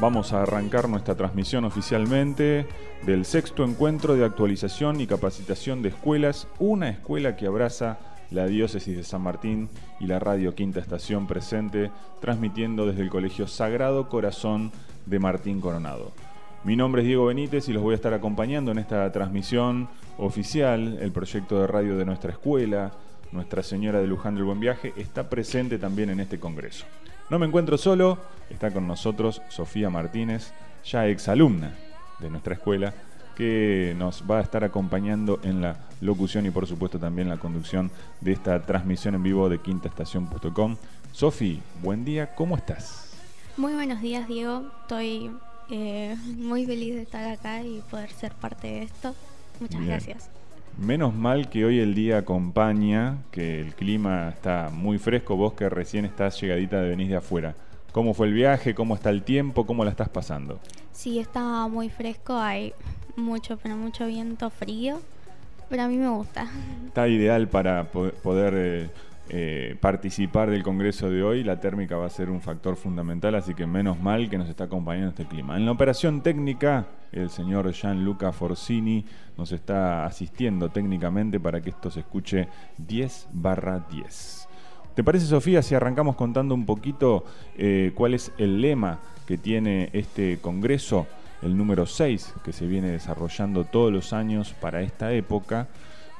Vamos a arrancar nuestra transmisión oficialmente del sexto encuentro de actualización y capacitación de escuelas, una escuela que abraza la diócesis de San Martín y la radio Quinta Estación presente, transmitiendo desde el Colegio Sagrado Corazón de Martín Coronado. Mi nombre es Diego Benítez y los voy a estar acompañando en esta transmisión oficial. El proyecto de radio de nuestra escuela, Nuestra Señora de Luján del Buen Viaje, está presente también en este congreso. No me encuentro solo, está con nosotros Sofía Martínez, ya exalumna de nuestra escuela, que nos va a estar acompañando en la locución y por supuesto también la conducción de esta transmisión en vivo de quintaestación.com. Sofi, buen día, ¿cómo estás? Muy buenos días, Diego. Estoy eh, muy feliz de estar acá y poder ser parte de esto. Muchas gracias. Menos mal que hoy el día acompaña, que el clima está muy fresco, vos que recién estás llegadita de venís de afuera. ¿Cómo fue el viaje? ¿Cómo está el tiempo? ¿Cómo la estás pasando? Sí, está muy fresco, hay mucho, pero mucho viento frío, pero a mí me gusta. Está ideal para poder eh, eh, participar del Congreso de hoy. La térmica va a ser un factor fundamental, así que menos mal que nos está acompañando este clima. En la operación técnica, el señor Gianluca Forcini nos está asistiendo técnicamente para que esto se escuche 10 barra 10. ¿Te parece, Sofía, si arrancamos contando un poquito eh, cuál es el lema que tiene este Congreso, el número 6, que se viene desarrollando todos los años para esta época?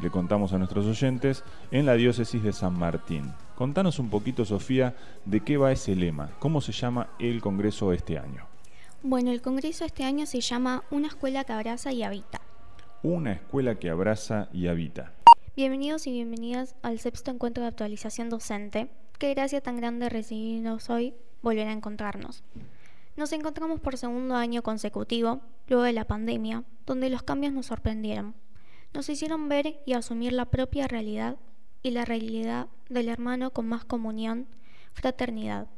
le contamos a nuestros oyentes, en la diócesis de San Martín. Contanos un poquito, Sofía, de qué va ese lema, cómo se llama el Congreso este año. Bueno, el Congreso este año se llama Una escuela que abraza y habita. Una escuela que abraza y habita. Bienvenidos y bienvenidas al sexto encuentro de actualización docente. Qué gracia tan grande recibirnos hoy volver a encontrarnos. Nos encontramos por segundo año consecutivo, luego de la pandemia, donde los cambios nos sorprendieron nos hicieron ver y asumir la propia realidad y la realidad del hermano con más comunión, fraternidad.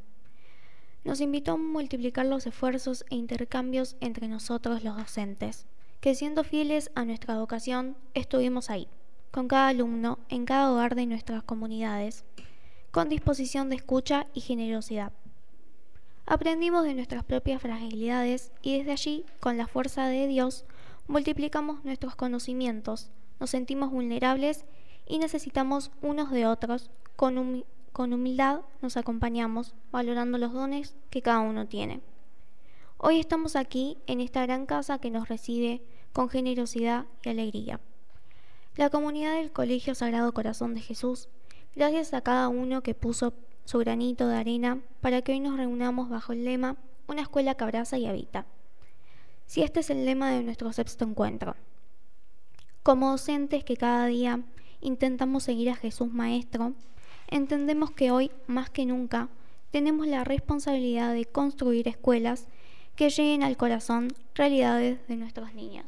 Nos invitó a multiplicar los esfuerzos e intercambios entre nosotros los docentes, que siendo fieles a nuestra vocación estuvimos ahí, con cada alumno, en cada hogar de nuestras comunidades, con disposición de escucha y generosidad. Aprendimos de nuestras propias fragilidades y desde allí, con la fuerza de Dios, multiplicamos nuestros conocimientos, nos sentimos vulnerables y necesitamos unos de otros. Con, con humildad nos acompañamos, valorando los dones que cada uno tiene. Hoy estamos aquí en esta gran casa que nos recibe con generosidad y alegría. La comunidad del Colegio Sagrado Corazón de Jesús, gracias a cada uno que puso su granito de arena para que hoy nos reunamos bajo el lema Una escuela que abraza y habita si este es el lema de nuestro sexto encuentro. Como docentes que cada día intentamos seguir a Jesús Maestro, entendemos que hoy, más que nunca, tenemos la responsabilidad de construir escuelas que lleguen al corazón realidades de nuestros niños.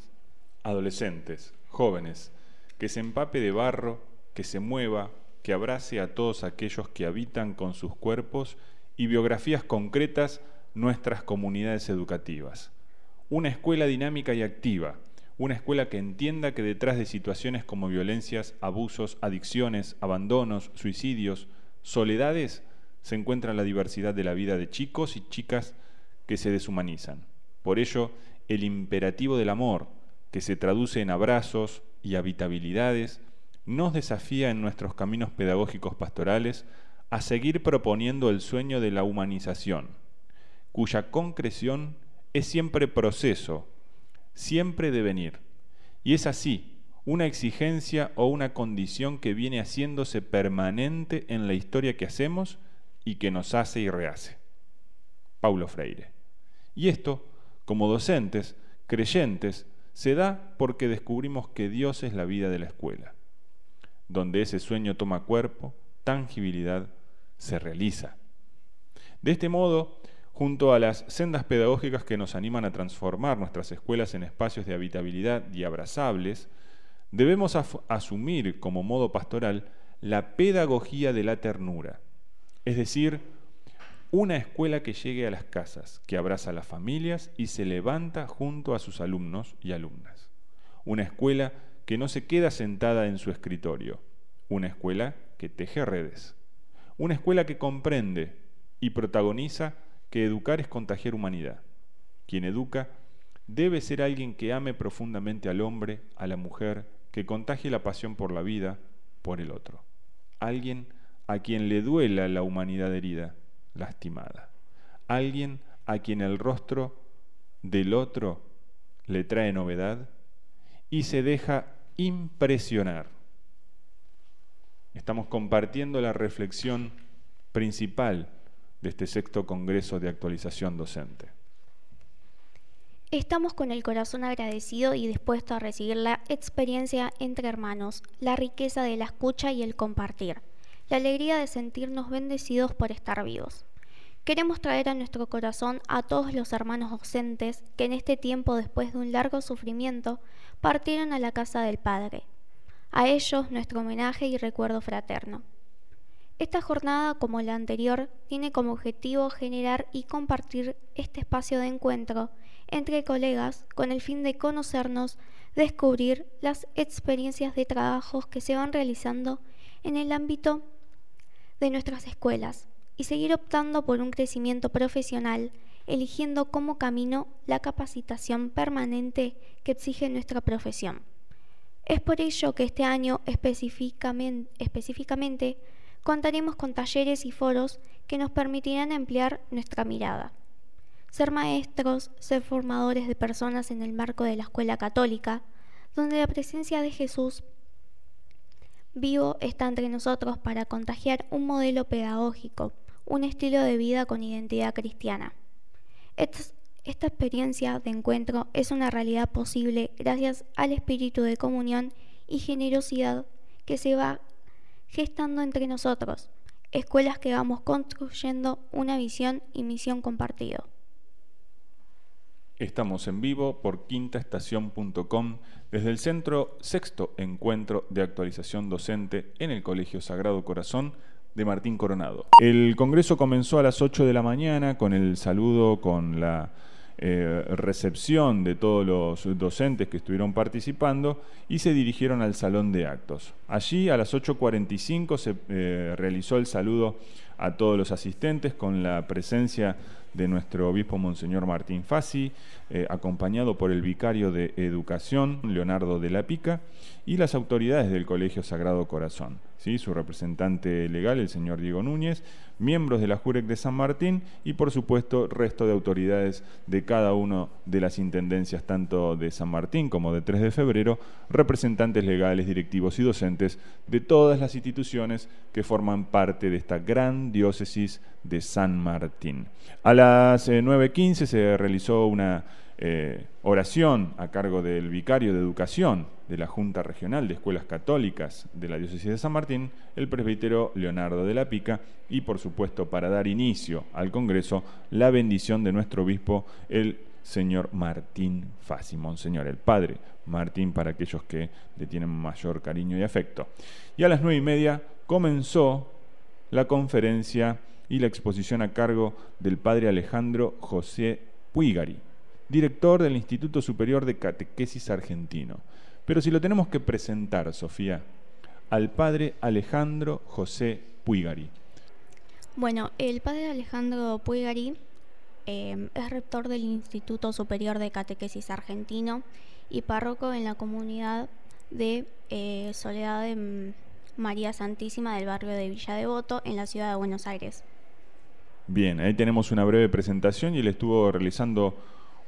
Adolescentes, jóvenes, que se empape de barro, que se mueva, que abrace a todos aquellos que habitan con sus cuerpos y biografías concretas nuestras comunidades educativas una escuela dinámica y activa, una escuela que entienda que detrás de situaciones como violencias, abusos, adicciones, abandonos, suicidios, soledades, se encuentra la diversidad de la vida de chicos y chicas que se deshumanizan. Por ello, el imperativo del amor, que se traduce en abrazos y habitabilidades, nos desafía en nuestros caminos pedagógicos pastorales a seguir proponiendo el sueño de la humanización, cuya concreción es siempre proceso, siempre devenir. Y es así, una exigencia o una condición que viene haciéndose permanente en la historia que hacemos y que nos hace y rehace. Paulo Freire. Y esto, como docentes, creyentes, se da porque descubrimos que Dios es la vida de la escuela, donde ese sueño toma cuerpo, tangibilidad, se realiza. De este modo, junto a las sendas pedagógicas que nos animan a transformar nuestras escuelas en espacios de habitabilidad y abrazables, debemos asumir como modo pastoral la pedagogía de la ternura, es decir, una escuela que llegue a las casas, que abraza a las familias y se levanta junto a sus alumnos y alumnas. Una escuela que no se queda sentada en su escritorio. Una escuela que teje redes. Una escuela que comprende y protagoniza que educar es contagiar humanidad. quien educa, debe ser alguien que ame profundamente al hombre, a la mujer, que contagie la pasión por la vida, por el otro. Alguien a quien le duela la humanidad herida, lastimada. Alguien a quien el rostro del otro le trae novedad y se deja impresionar. Estamos compartiendo la reflexión principal de este sexto Congreso de Actualización Docente. Estamos con el corazón agradecido y dispuesto a recibir la experiencia entre hermanos, la riqueza de la escucha y el compartir, la alegría de sentirnos bendecidos por estar vivos. Queremos traer a nuestro corazón a todos los hermanos docentes que en este tiempo, después de un largo sufrimiento, partieron a la casa del Padre. A ellos nuestro homenaje y recuerdo fraterno. Esta jornada, como la anterior, tiene como objetivo generar y compartir este espacio de encuentro entre colegas con el fin de conocernos, descubrir las experiencias de trabajos que se van realizando en el ámbito de nuestras escuelas y seguir optando por un crecimiento profesional, eligiendo como camino la capacitación permanente que exige nuestra profesión. Es por ello que este año específicamente, específicamente contaremos con talleres y foros que nos permitirán ampliar nuestra mirada. Ser maestros, ser formadores de personas en el marco de la escuela católica, donde la presencia de Jesús vivo está entre nosotros para contagiar un modelo pedagógico, un estilo de vida con identidad cristiana. Esta, esta experiencia de encuentro es una realidad posible gracias al espíritu de comunión y generosidad que se va gestando entre nosotros, escuelas que vamos construyendo una visión y misión compartido. Estamos en vivo por quintaestación.com desde el Centro Sexto Encuentro de Actualización Docente en el Colegio Sagrado Corazón de Martín Coronado. El Congreso comenzó a las 8 de la mañana con el saludo, con la eh, recepción de todos los docentes que estuvieron participando y se dirigieron al salón de actos. Allí a las 8.45 se eh, realizó el saludo a todos los asistentes con la presencia de nuestro obispo Monseñor Martín Fassi, eh, acompañado por el vicario de Educación, Leonardo de la Pica, y las autoridades del Colegio Sagrado Corazón, ¿sí? su representante legal, el señor Diego Núñez, miembros de la Jurec de San Martín y, por supuesto, resto de autoridades de cada una de las intendencias, tanto de San Martín como de 3 de febrero, representantes legales, directivos y docentes de todas las instituciones que forman parte de esta gran diócesis de San Martín. A las 9.15 eh, se realizó una eh, oración a cargo del vicario de educación de la Junta Regional de Escuelas Católicas de la Diócesis de San Martín, el presbítero Leonardo de la Pica, y por supuesto para dar inicio al Congreso, la bendición de nuestro obispo, el señor Martín Fassi, Monseñor, el padre Martín para aquellos que le tienen mayor cariño y afecto. Y a las nueve y media comenzó la conferencia y la exposición a cargo del padre Alejandro José Puigari, director del Instituto Superior de Catequesis Argentino. Pero si lo tenemos que presentar, Sofía, al padre Alejandro José Puigari. Bueno, el padre Alejandro Puigari eh, es rector del Instituto Superior de Catequesis Argentino y párroco en la comunidad de eh, Soledad de María Santísima del barrio de Villa Devoto en la ciudad de Buenos Aires. Bien, ahí tenemos una breve presentación y él estuvo realizando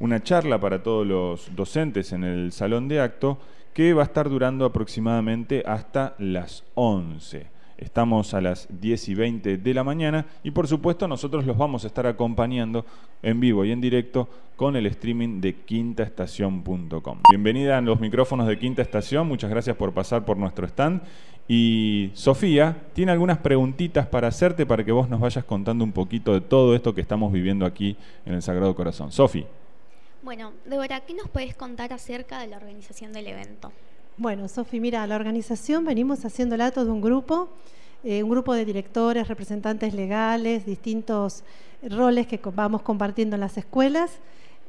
una charla para todos los docentes en el salón de acto que va a estar durando aproximadamente hasta las 11. Estamos a las 10 y 20 de la mañana y por supuesto nosotros los vamos a estar acompañando en vivo y en directo con el streaming de quintaestación.com. Bienvenida a los micrófonos de Quinta Estación, muchas gracias por pasar por nuestro stand. Y Sofía tiene algunas preguntitas para hacerte para que vos nos vayas contando un poquito de todo esto que estamos viviendo aquí en el Sagrado Corazón. Sofi. Bueno, Débora, ¿qué nos puedes contar acerca de la organización del evento? Bueno, Sofi, mira, la organización venimos haciéndola todo un grupo, eh, un grupo de directores, representantes legales, distintos roles que vamos compartiendo en las escuelas.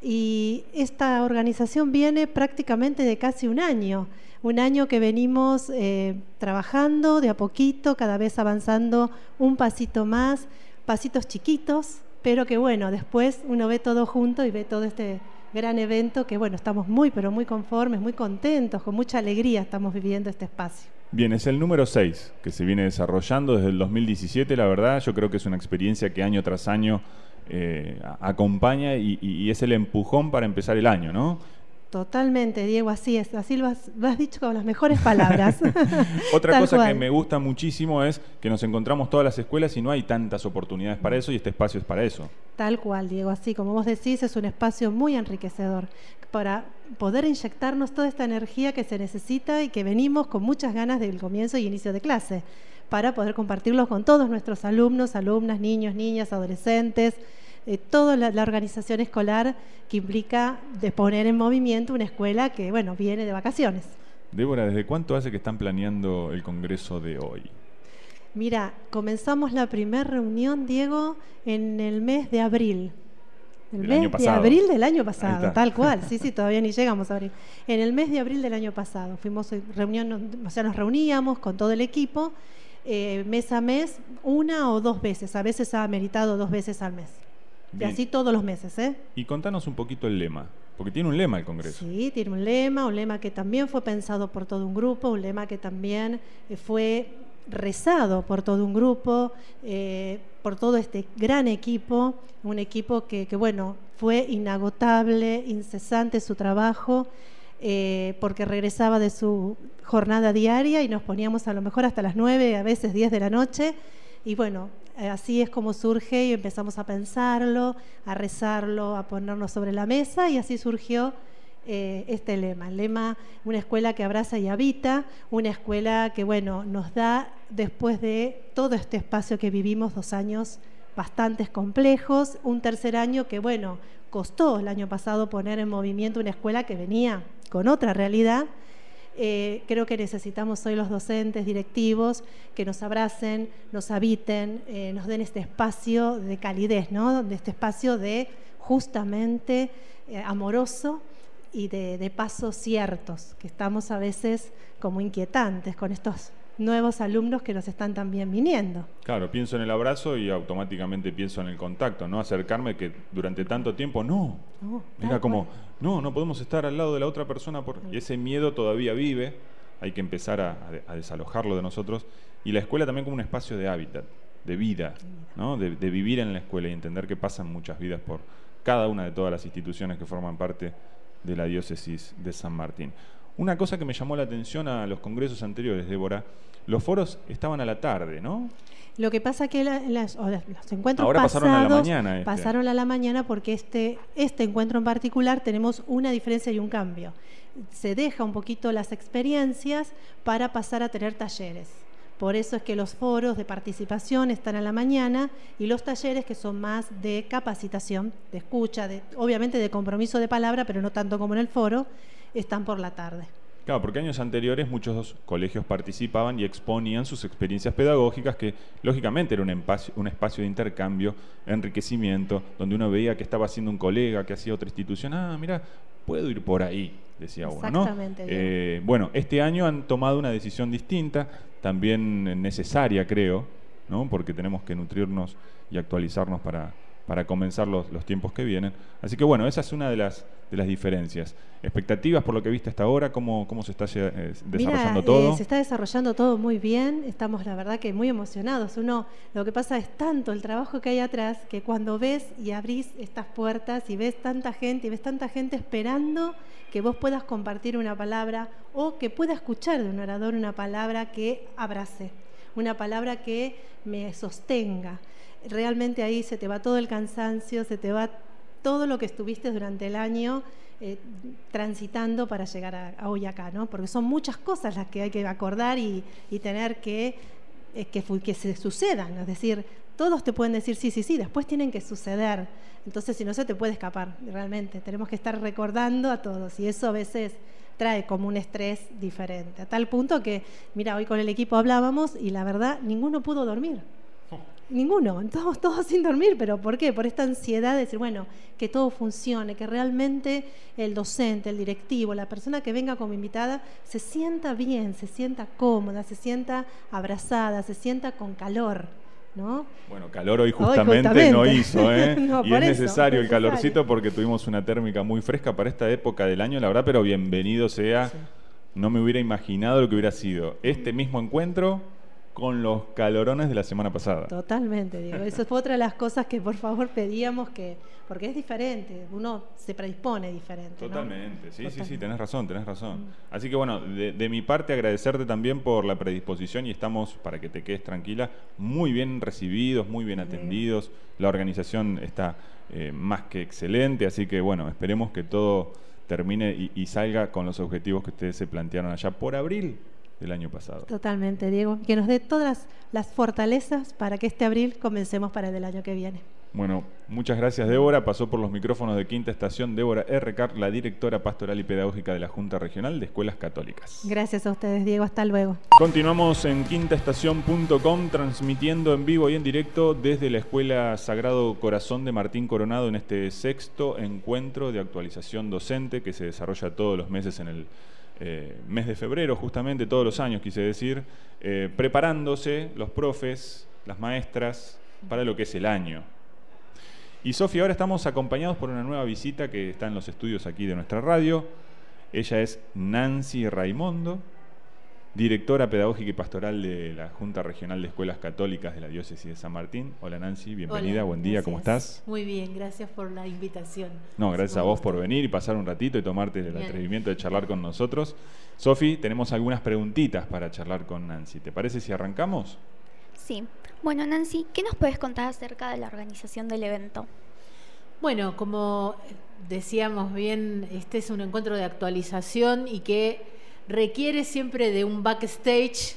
Y esta organización viene prácticamente de casi un año, un año que venimos eh, trabajando de a poquito, cada vez avanzando un pasito más, pasitos chiquitos, pero que bueno, después uno ve todo junto y ve todo este gran evento que bueno, estamos muy, pero muy conformes, muy contentos, con mucha alegría estamos viviendo este espacio. Bien, es el número 6 que se viene desarrollando desde el 2017, la verdad, yo creo que es una experiencia que año tras año eh, acompaña y, es el empujón para empezar el año, ¿no? Totalmente, Diego, así es, así lo has, dicho con las mejores palabras. Otra cosa que me gusta muchísimo es que nos encontramos todas las escuelas y no hay tantas oportunidades para eso y este espacio es para eso. Tal cual, Diego, así como vos decís, es un espacio muy enriquecedor para poder inyectarnos toda esta energía que se necesita y que venimos con muchas ganas del comienzo y inicio de clase, para poder compartirlos con todos nuestros alumnos, alumnas, niños, niñas, adolescentes eh, toda la, organización escolar que implica de poner en movimiento una escuela que, bueno, viene de vacaciones. Débora, ¿desde cuánto hace que están planeando el Congreso de hoy? Mira, comenzamos la primera reunión, Diego, en el mes de abril. El mes de abril del año pasado, tal cual. Sí, sí, todavía ni llegamos a abril. En el mes de abril del año pasado fuimos reunión, o sea, nos reuníamos con todo el equipo eh, mes a mes, una o dos veces. A veces ha meritado dos veces al mes. Y así todos los meses. ¿eh? Y contanos un poquito el lema, porque tiene un lema el Congreso. Sí, tiene un lema, un lema que también fue pensado por todo un grupo, un lema que también eh, fue rezado por todo un grupo, eh, por todo este gran equipo, un equipo que, bueno, fue inagotable, incesante su trabajo, eh, porque regresaba de su jornada diaria y nos poníamos a lo mejor hasta las nueve, a veces diez de la noche, y bueno, eh, así es como surge y empezamos a pensarlo, a rezarlo, a ponernos sobre la mesa y así surgió eh, este lema. El lema, una escuela que abraza y habita, una escuela que, bueno, nos da, después de todo este espacio que vivimos, dos años bastante complejos, un tercer año que, bueno, costó el año pasado poner en movimiento una escuela que venía con otra realidad eh, creo que necesitamos hoy los docentes, directivos, que nos abracen, nos habiten, eh, nos den este espacio de calidez, ¿no? de este espacio de justamente eh, amoroso y de, de pasos ciertos, que estamos a veces como inquietantes con estos nuevos alumnos que nos están también viniendo. Claro, pienso en el abrazo y automáticamente pienso en el contacto, ¿no? Acercarme que durante tanto tiempo, no. Era como, no, no podemos estar al lado de la otra persona por... y ese miedo todavía vive, hay que empezar a, desalojarlo de nosotros. Y la escuela también como un espacio de hábitat, de vida, ¿no? De, de vivir en la escuela y entender que pasan muchas vidas por cada una de todas las instituciones que forman parte de la diócesis de San Martín. Una cosa que me llamó la atención a los congresos anteriores, Débora, los foros estaban a la tarde, ¿no? Lo que pasa que los encuentros Ahora pasaron a la mañana. Este. Pasaron a la mañana porque este, este encuentro en particular tenemos una diferencia y un cambio. Se deja un poquito las experiencias para pasar a tener talleres. Por eso es que los foros de participación están a la mañana y los talleres que son más de capacitación, de escucha, de, obviamente de compromiso de palabra, pero no tanto como en el foro, están por la tarde. Claro, porque años anteriores muchos colegios participaban y exponían sus experiencias pedagógicas, que lógicamente era un espacio, un espacio de intercambio, enriquecimiento, donde uno veía que estaba haciendo un colega, que hacía otra institución, ah, mira, puedo ir por ahí, decía uno. Exactamente. Eh, bueno, este año han tomado una decisión distinta, también necesaria, creo, ¿no? porque tenemos que nutrirnos y actualizarnos para, para comenzar los, los, tiempos que vienen. Así que bueno, esa es una de las, de las diferencias. ¿Expectativas por lo que viste hasta ahora? ¿Cómo, cómo se está eh, desarrollando todo? Eh, se está desarrollando todo muy bien, estamos la verdad que muy emocionados. Uno, lo que pasa es tanto el trabajo que hay atrás que cuando ves y abrís estas puertas y ves tanta gente y ves tanta gente esperando que vos puedas compartir una palabra o que pueda escuchar de un orador una palabra que abrace, una palabra que me sostenga realmente ahí se te va todo el cansancio, se te va todo lo que estuviste durante el año eh, transitando para llegar a, hoy acá, ¿no? Porque son muchas cosas las que hay que acordar y, tener que, eh, que, que se sucedan. Es decir, todos te pueden decir sí, sí, sí, después tienen que suceder. Entonces, si no se te puede escapar, realmente. Tenemos que estar recordando a todos y eso a veces trae como un estrés diferente. A tal punto que, mira, hoy con el equipo hablábamos y la verdad, ninguno pudo dormir. Ninguno, estamos todos sin dormir, pero ¿por qué? Por esta ansiedad de decir, bueno, que todo funcione, que realmente el docente, el directivo, la persona que venga como invitada se sienta bien, se sienta cómoda, se sienta abrazada, se sienta con calor. ¿no? Bueno, calor hoy justamente, no hizo, ¿eh? y es necesario el calorcito porque tuvimos una térmica muy fresca para esta época del año, la verdad, pero bienvenido sea. No me hubiera imaginado lo que hubiera sido este mismo encuentro con los calorones de la semana pasada. Totalmente, digo. Eso fue otra de las cosas que por favor pedíamos que, porque es diferente, uno se predispone diferente. Totalmente, sí, sí, sí, tenés razón, tenés razón. Mm. Así que bueno, de, mi parte agradecerte también por la predisposición y estamos, para que te quedes tranquila, muy bien recibidos, muy bien atendidos. La organización está eh, más que excelente, así que bueno, esperemos que todo termine y salga con los objetivos que ustedes se plantearon allá por abril del año pasado. Totalmente, Diego. Que nos dé todas las fortalezas para que este abril comencemos para el año que viene. Bueno, muchas gracias Débora. Pasó por los micrófonos de Quinta Estación Débora RK, la directora pastoral y pedagógica de la Junta Regional de Escuelas Católicas. Gracias a ustedes, Diego. Hasta luego. Continuamos en quintaestación.com transmitiendo en vivo y en directo desde la Escuela Sagrado Corazón de Martín Coronado en este sexto encuentro de actualización docente que se desarrolla todos los meses en el eh, mes de febrero, justamente todos los años, quise decir, eh, preparándose los profes, las maestras, para lo que es el año. Y Sofía, ahora estamos acompañados por una nueva visita que está en los estudios aquí de nuestra radio. Ella es Nancy Raimondo, directora pedagógica y pastoral de la Junta Regional de Escuelas Católicas de la Diócesis de San Martín. Hola Nancy, bienvenida, buen día, ¿cómo estás? Muy bien, gracias por la invitación. No, gracias a vos por venir y pasar un ratito y tomarte el atrevimiento de charlar con nosotros. Sofi, tenemos algunas preguntitas para charlar con Nancy. ¿Te parece si arrancamos? Sí. Bueno, Nancy, ¿qué nos puedes contar acerca de la organización del evento? Bueno, como decíamos bien, este es un encuentro de actualización y que requiere siempre de un backstage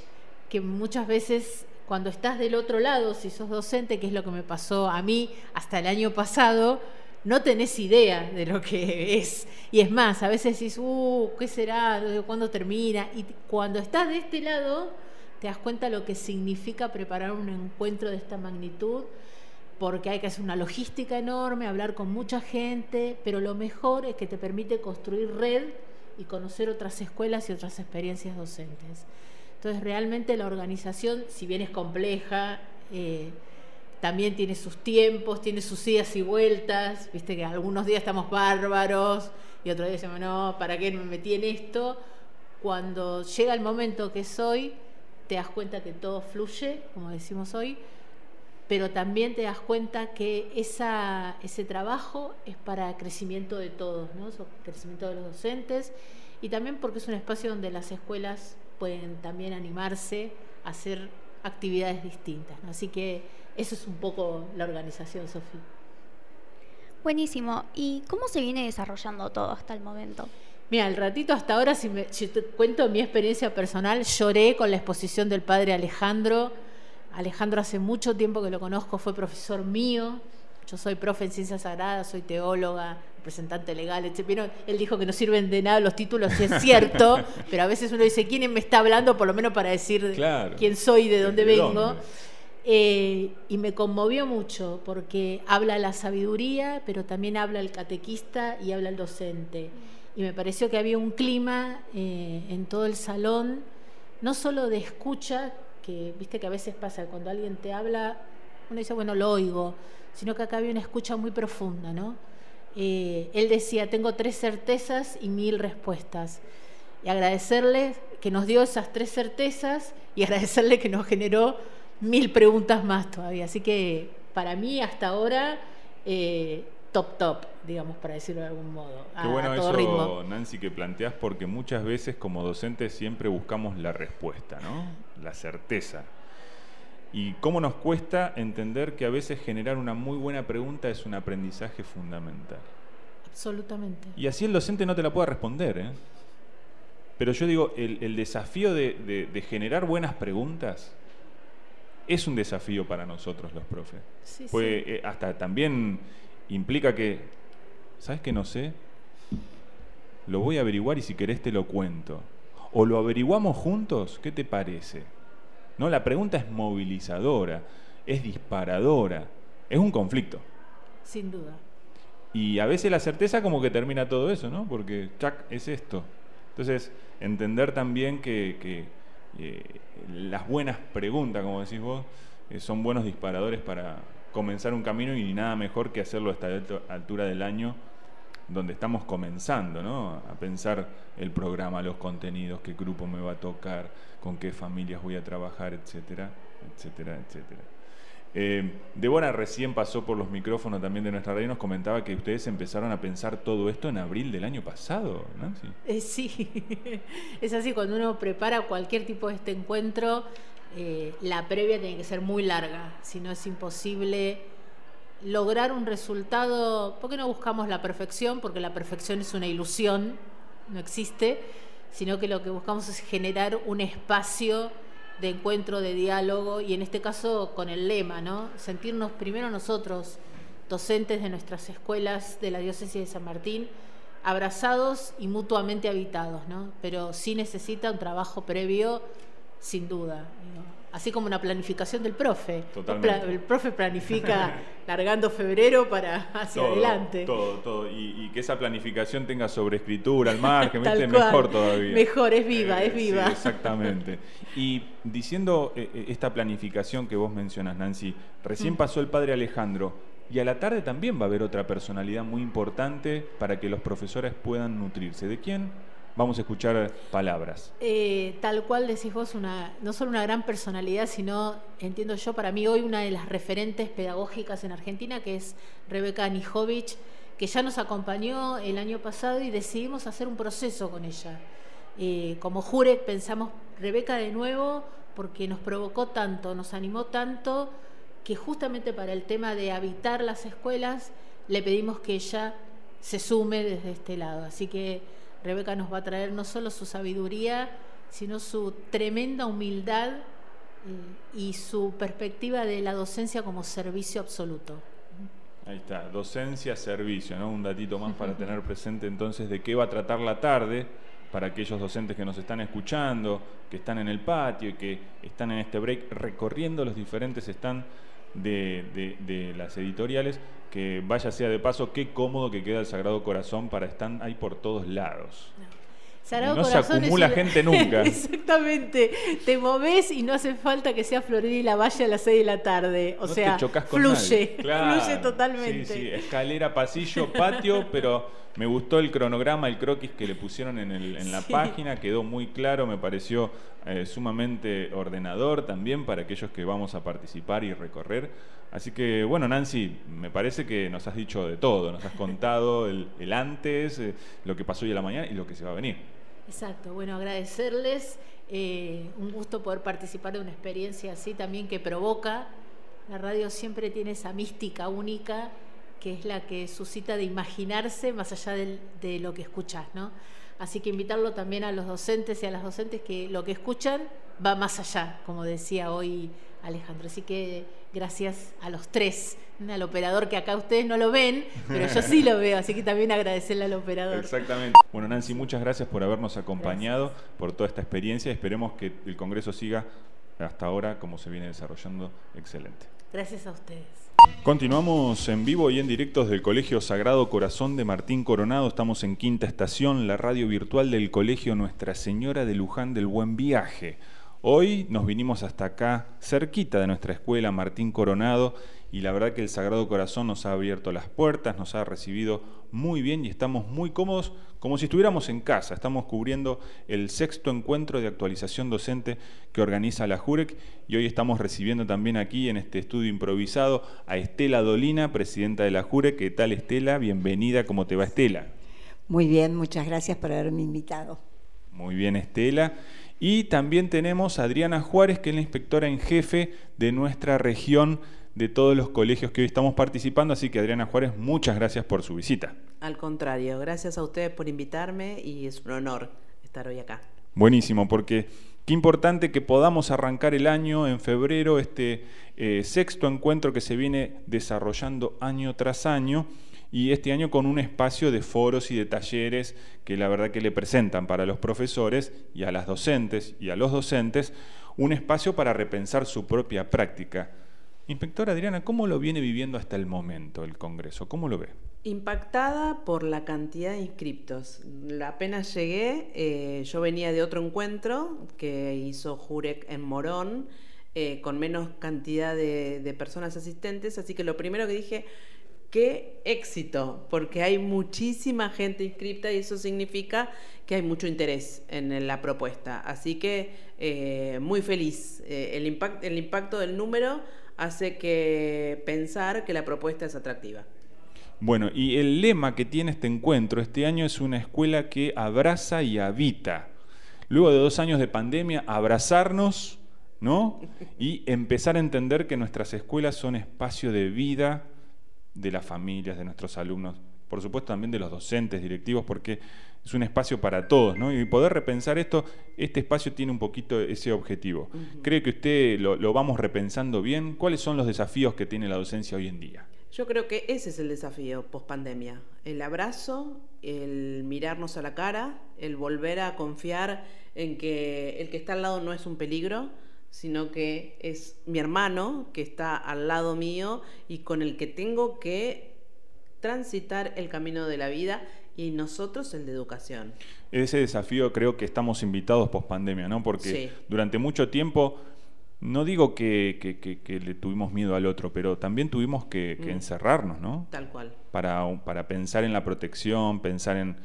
que muchas veces cuando estás del otro lado, si sos docente, que es lo que me pasó a mí hasta el año pasado, no tenés idea de lo que es. Y es más, a veces decís, uh, ¿qué será? ¿Cuándo termina? Y cuando estás de este lado, te das cuenta lo que significa preparar un encuentro de esta magnitud, porque hay que hacer una logística enorme, hablar con mucha gente, pero lo mejor es que te permite construir red y conocer otras escuelas y otras experiencias docentes. Entonces, realmente la organización, si bien es compleja, eh, también tiene sus tiempos, tiene sus idas y vueltas, viste que algunos días estamos bárbaros y otros días decimos, no, ¿para qué me metí en esto? Cuando llega el momento que es hoy, te das cuenta que todo fluye, como decimos hoy, pero también te das cuenta que esa, ese trabajo es para crecimiento de todos, ¿no? crecimiento de los docentes y también porque es un espacio donde las escuelas pueden también animarse a hacer actividades distintas. Así que eso es un poco la organización, Sofía. Buenísimo. ¿Y cómo se viene desarrollando todo hasta el momento? Mira, el ratito hasta ahora, si, me, si te cuento mi experiencia personal, lloré con la exposición del padre Alejandro Alejandro hace mucho tiempo que lo conozco, fue profesor mío. Yo soy profe en ciencias sagradas, soy teóloga, representante legal, etc. él dijo que no sirven de nada los títulos, y es cierto, pero a veces uno dice, ¿quién me está hablando? Por lo menos para decir quién soy y de dónde vengo. Eh, y me conmovió mucho porque habla la sabiduría, pero también habla el catequista y habla el docente. Y me pareció que había un clima eh, en todo el salón, no solo de escucha, que viste que a veces pasa, cuando alguien te habla, uno dice, bueno, lo oigo, sino que acá había una escucha muy profunda, ¿no? Eh, él decía, tengo tres certezas y mil respuestas. Y agradecerle que nos dio esas tres certezas y agradecerle que nos generó mil preguntas más todavía. Así que para mí hasta ahora, eh, top, top, digamos, para decirlo de algún modo. Qué bueno eso, Nancy, que planteas, porque muchas veces como docentes siempre buscamos la respuesta, ¿no? La certeza. Y cómo nos cuesta entender que a veces generar una muy buena pregunta es un aprendizaje fundamental. Absolutamente. Y así el docente no te la puede responder. ¿eh? Pero yo digo, el, desafío de, generar buenas preguntas es un desafío para nosotros los profes. pues hasta también implica que, ¿sabes que no sé? Lo voy a averiguar y si querés te lo cuento o lo averiguamos juntos, ¿qué te parece? ¿No? La pregunta es movilizadora, es disparadora, es un conflicto. Sin duda. Y a veces la certeza como que termina todo eso, ¿no? Porque, chac, es esto. Entonces, entender también que, eh, las buenas preguntas, como decís vos, eh, son buenos disparadores para comenzar un camino y nada mejor que hacerlo a esta altura del año donde estamos comenzando ¿no? a pensar el programa, los contenidos, qué grupo me va a tocar, con qué familias voy a trabajar, etcétera, etcétera, etcétera. Eh, Débora recién pasó por los micrófonos también de nuestra radio y nos comentaba que ustedes empezaron a pensar todo esto en abril del año pasado, Nancy. Eh, sí, es así, cuando uno prepara cualquier tipo de este encuentro, eh, la previa tiene que ser muy larga, si no es imposible lograr un resultado, ¿por qué no buscamos la perfección? Porque la perfección es una ilusión, no existe, sino que lo que buscamos es generar un espacio de encuentro, de diálogo, y en este caso con el lema, ¿no? Sentirnos primero nosotros, docentes de nuestras escuelas de la diócesis de San Martín, abrazados y mutuamente habitados, ¿no? Pero sí necesita un trabajo previo, sin duda así como una planificación del profe. El profe planifica largando febrero para hacia adelante. Todo, todo. Y, que esa planificación tenga sobreescritura al margen, mejor todavía. Mejor, es viva, es viva. exactamente. Y diciendo eh, eh, esta planificación que vos mencionas, Nancy, recién mm. pasó el padre Alejandro. Y a la tarde también va a haber otra personalidad muy importante para que los profesores puedan nutrirse. ¿De quién? Vamos a escuchar palabras. Eh, tal cual decís vos, una, no solo una gran personalidad, sino, entiendo yo, para mí hoy una de las referentes pedagógicas en Argentina, que es Rebeca Nijovic, que ya nos acompañó el año pasado y decidimos hacer un proceso con ella. Eh, como Jurek pensamos Rebeca de nuevo porque nos provocó tanto, nos animó tanto, que justamente para el tema de habitar las escuelas le pedimos que ella se sume desde este lado. Así que Rebeca nos va a traer no solo su sabiduría, sino su tremenda humildad eh, y su perspectiva de la docencia como servicio absoluto. Ahí está, docencia, servicio, ¿no? Un datito más para tener presente entonces de qué va a tratar la tarde para aquellos docentes que nos están escuchando, que están en el patio y que están en este break recorriendo los diferentes stands de, las editoriales, que vaya sea de paso, qué cómodo que queda el Sagrado Corazón para estar ahí por todos lados. Se acumula gente nunca. Exactamente. Te moves y no hace falta que sea Florida y la Valle a las 6 de la tarde. O sea, fluye. Fluye totalmente. Sí, sí. Escalera, pasillo, patio, pero me gustó el cronograma, el croquis que le pusieron en, el, en la página, quedó muy claro, me pareció eh, sumamente ordenador también para aquellos que vamos a participar y recorrer. Así que, bueno, Nancy, me parece que nos has dicho de todo, nos has contado el, antes, eh, lo que pasó hoy a la mañana y lo que se va a venir. Exacto, bueno, agradecerles, eh, un gusto poder participar de una experiencia así también que provoca. La radio siempre tiene esa mística única que es la que suscita de imaginarse más allá de lo que escuchas, ¿no? Así que invitarlo también a los docentes y a las docentes que lo que escuchan va más allá, como decía hoy Alejandro. Así que gracias a los tres, al operador que acá ustedes no lo ven, pero yo sí lo veo, así que también agradecerle al operador. Exactamente. Bueno, Nancy, muchas gracias por habernos acompañado, por toda esta experiencia. Esperemos que el Congreso siga hasta ahora como se viene desarrollando. Excelente. Gracias a ustedes. Continuamos en vivo y en directo desde el Colegio Sagrado Corazón de Martín Coronado. Estamos en quinta estación, la radio virtual del Colegio Nuestra Señora de Luján del Buen Viaje. Hoy nos vinimos hasta acá, cerquita de nuestra escuela Martín Coronado, y la verdad que el Sagrado Corazón nos ha abierto las puertas, nos ha recibido muy bien y estamos muy cómodos, como si estuviéramos en casa. Estamos cubriendo el sexto encuentro de actualización docente que organiza la JUREC y hoy estamos recibiendo también aquí en este estudio improvisado a Estela Dolina, presidenta de la JUREC. ¿Qué tal Estela? Bienvenida, ¿cómo te va Estela? Muy bien, muchas gracias por haberme invitado. Muy bien Estela. Y también tenemos a Adriana Juárez, que es la inspectora en jefe de nuestra región de todos los colegios que hoy estamos participando. Así que Adriana Juárez, muchas gracias por su visita. Al contrario, gracias a ustedes por invitarme y es un honor estar hoy acá. Buenísimo, porque qué importante que podamos arrancar el año en febrero, este eh, sexto encuentro que se viene desarrollando año tras año y este año con un espacio de foros y de talleres que la verdad que le presentan para los profesores y a las docentes y a los docentes un espacio para repensar su propia práctica. Inspectora Adriana, ¿cómo lo viene viviendo hasta el momento el Congreso? ¿Cómo lo ve? Impactada por la cantidad de inscriptos. Apenas llegué, eh, yo venía de otro encuentro que hizo Jurek en Morón, eh, con menos cantidad de, de personas asistentes, así que lo primero que dije, qué éxito, porque hay muchísima gente inscripta y eso significa que hay mucho interés en la propuesta. Así que eh, muy feliz. Eh, el, impact, el impacto del número hace que pensar que la propuesta es atractiva. Bueno, y el lema que tiene este encuentro este año es una escuela que abraza y habita. Luego de dos años de pandemia, abrazarnos, ¿no? Y empezar a entender que nuestras escuelas son espacio de vida de las familias, de nuestros alumnos, por supuesto también de los docentes, directivos, porque es un espacio para todos, ¿no? Y poder repensar esto, este espacio tiene un poquito ese objetivo. ¿Cree que usted lo, lo vamos repensando bien? ¿Cuáles son los desafíos que tiene la docencia hoy en día? Yo creo que ese es el desafío post pandemia. El abrazo, el mirarnos a la cara, el volver a confiar en que el que está al lado no es un peligro, sino que es mi hermano que está al lado mío y con el que tengo que transitar el camino de la vida y nosotros el de educación. Ese desafío creo que estamos invitados post pandemia, ¿no? Porque Sí. durante mucho tiempo, no digo que, que- que- que le tuvimos miedo al otro, pero también tuvimos que, que Mm. encerrarnos, ¿no? Tal cual. Para, para pensar en la protección, pensar en,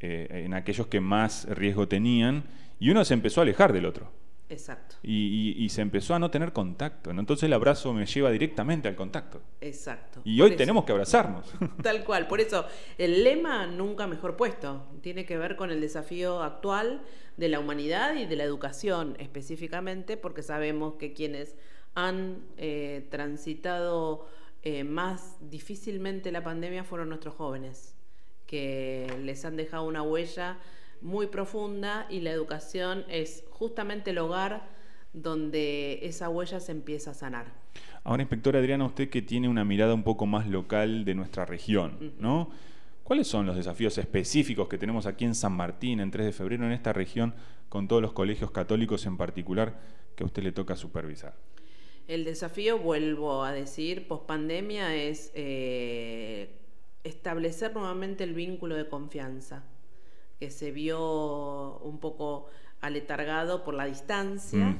eh, en aquellos que más riesgo tenían, y uno se empezó a alejar del otro. Exacto. Y, y- y se empezó a no tener contacto. ¿no? Entonces el abrazo me lleva directamente al contacto. Exacto. Y hoy eso. tenemos que abrazarnos. Tal cual, por eso el lema nunca mejor puesto. Tiene que ver con el desafío actual de la humanidad y de la educación específicamente, porque sabemos que quienes han eh, transitado eh, más difícilmente la pandemia fueron nuestros jóvenes, que les han dejado una huella muy profunda y la educación es justamente el hogar donde esa huella se empieza a sanar. Ahora, inspectora Adriana, usted que tiene una mirada un poco más local de nuestra región, ¿no? ¿Cuáles son los desafíos específicos que tenemos aquí en San Martín, en 3 de febrero, en esta región, con todos los colegios católicos en particular, que a usted le toca supervisar? El desafío, vuelvo a decir, post pandemia es eh, establecer nuevamente el vínculo de confianza, que se vio un poco aletargado por la distancia.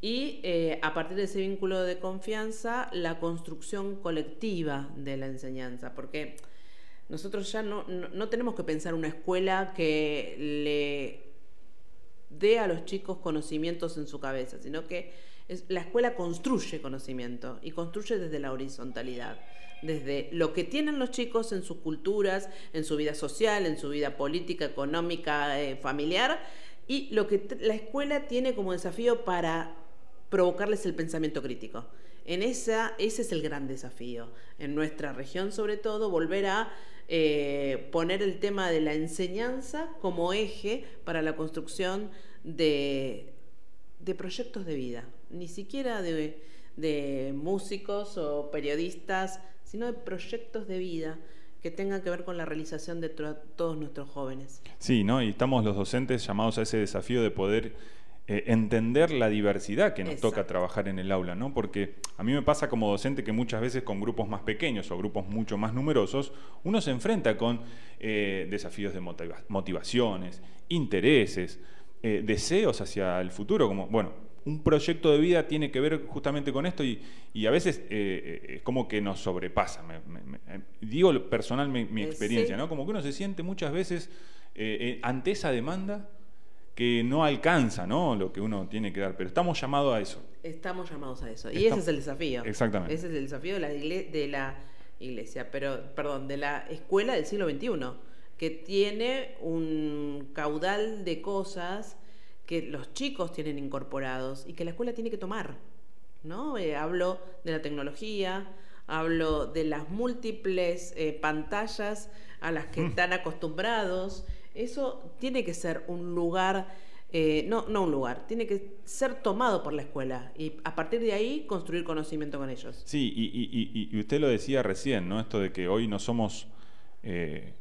Y eh, a partir de ese vínculo de confianza, la construcción colectiva de la enseñanza, porque nosotros ya no, no, no tenemos que pensar una escuela que le dé a los chicos conocimientos en su cabeza, sino que es- la escuela construye conocimiento y construye desde la horizontalidad, desde lo que tienen los chicos en sus culturas, en su vida social, en su vida política, económica, eh, familiar, y lo que la escuela tiene como desafío para provocarles el pensamiento crítico. En esa, ese es el gran desafío. En nuestra región, sobre todo, volver a eh, poner el tema de la enseñanza como eje para la construcción de, proyectos de vida. Ni siquiera de músicos o periodistas, sino de proyectos de vida que tengan que ver con la realización de todos nuestros jóvenes. Sí, ¿no? Y estamos los docentes llamados a ese desafío de poder eh, entender la diversidad que nos toca trabajar en el aula, ¿no? Porque a mí me pasa como docente que muchas veces con grupos más pequeños o grupos mucho más numerosos, uno se enfrenta con eh, desafíos de motiva- motivaciones, intereses, eh, deseos hacia el futuro, como, bueno, un proyecto de vida tiene que ver justamente con esto y, y a veces eh, eh, es como que nos sobrepasa. Me- me- me- eh, digo personal mi, mi experiencia, sí. ¿no? Como que uno se siente muchas veces eh, eh, ante esa demanda que no alcanza, ¿no? Lo que uno tiene que dar, pero estamos llamados a eso. Estamos llamados a eso. Y Estamos- ese es el desafío. Exactamente. Ese es el desafío de la, de la iglesia, pero, perdón, de la escuela del siglo XXI, que tiene un caudal de cosas que los chicos tienen incorporados y que la escuela tiene que tomar. ¿no? Eh, hablo de la tecnología, hablo de las múltiples eh, pantallas a las que están acostumbrados. Eso tiene que ser un lugar, eh, no, no un lugar, tiene que ser tomado por la escuela y a partir de ahí construir conocimiento con ellos. Sí, y, y- y- y usted lo decía recién, ¿no? Esto de que hoy no somos, eh,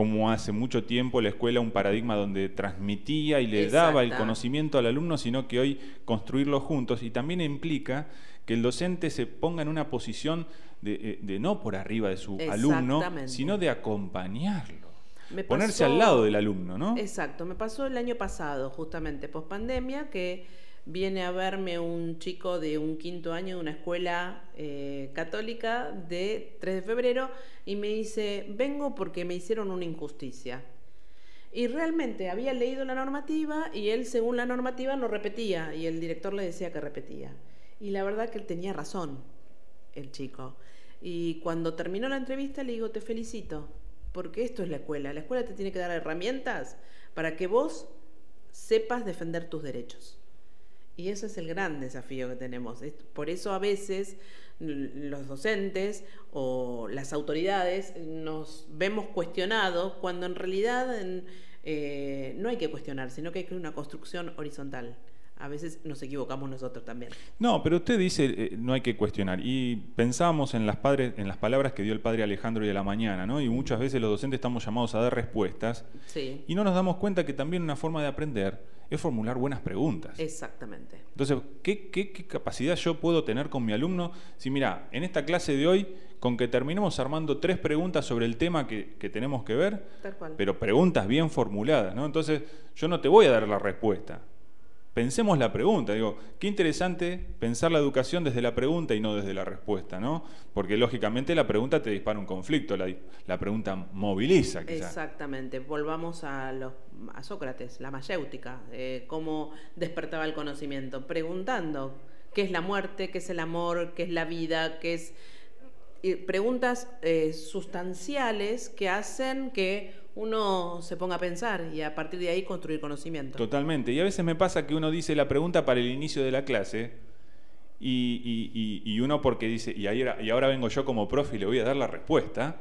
como hace mucho tiempo, la escuela un paradigma donde transmitía y le daba el conocimiento al alumno, sino que hoy construirlo juntos. Y también implica que el docente se ponga en una posición de, eh, de no por arriba de su alumno, sino de acompañarlo. Me Ponerse pasó- al lado del alumno, ¿no? Exacto, me pasó el año pasado, justamente post pandemia, que viene a verme un chico de un quinto año de una escuela eh, católica de 3 de febrero y me dice, vengo porque me hicieron una injusticia. Y realmente había leído la normativa y él, según la normativa, no repetía y el director le decía que repetía. Y la verdad que él tenía razón, el chico. Y cuando terminó la entrevista le digo, te felicito, porque esto es la escuela. La escuela te tiene que dar herramientas para que vos sepas defender tus derechos. Y ese es el gran desafío que tenemos. Por eso a veces los docentes o las autoridades nos vemos cuestionados cuando en realidad eh, no hay que cuestionar, sino que hay una construcción horizontal a veces nos equivocamos nosotros también. No, pero usted dice eh, no hay que cuestionar. Y pensamos en las, padres, en las palabras que dio el padre Alejandro y de la mañana, ¿no? Y muchas veces los docentes estamos llamados a dar respuestas. Sí. Y no nos damos cuenta que también una forma de aprender es formular buenas preguntas. Exactamente. Entonces, ¿qué, qué, capacidad yo puedo tener con mi alumno? Si mira, en esta clase de hoy, con que terminemos armando tres preguntas sobre el tema que, que tenemos que ver, pero preguntas bien formuladas, ¿no? Entonces, yo no te voy a dar la respuesta pensemos la pregunta. Digo, qué interesante pensar la educación desde la pregunta y no desde la respuesta, ¿no? Porque lógicamente la pregunta te dispara un conflicto, la, pregunta moviliza. Exactamente. Volvamos a, los, a Sócrates, la mayéutica, eh, cómo despertaba el conocimiento, preguntando qué es la muerte, qué es el amor, qué es la vida, qué es preguntas eh, sustanciales que hacen que uno se ponga a pensar y a partir de ahí construir conocimiento. Totalmente. Y a veces me pasa que uno dice la pregunta para el inicio de la clase y, uno porque dice, y, y ahora vengo yo como profe y le voy a dar la respuesta.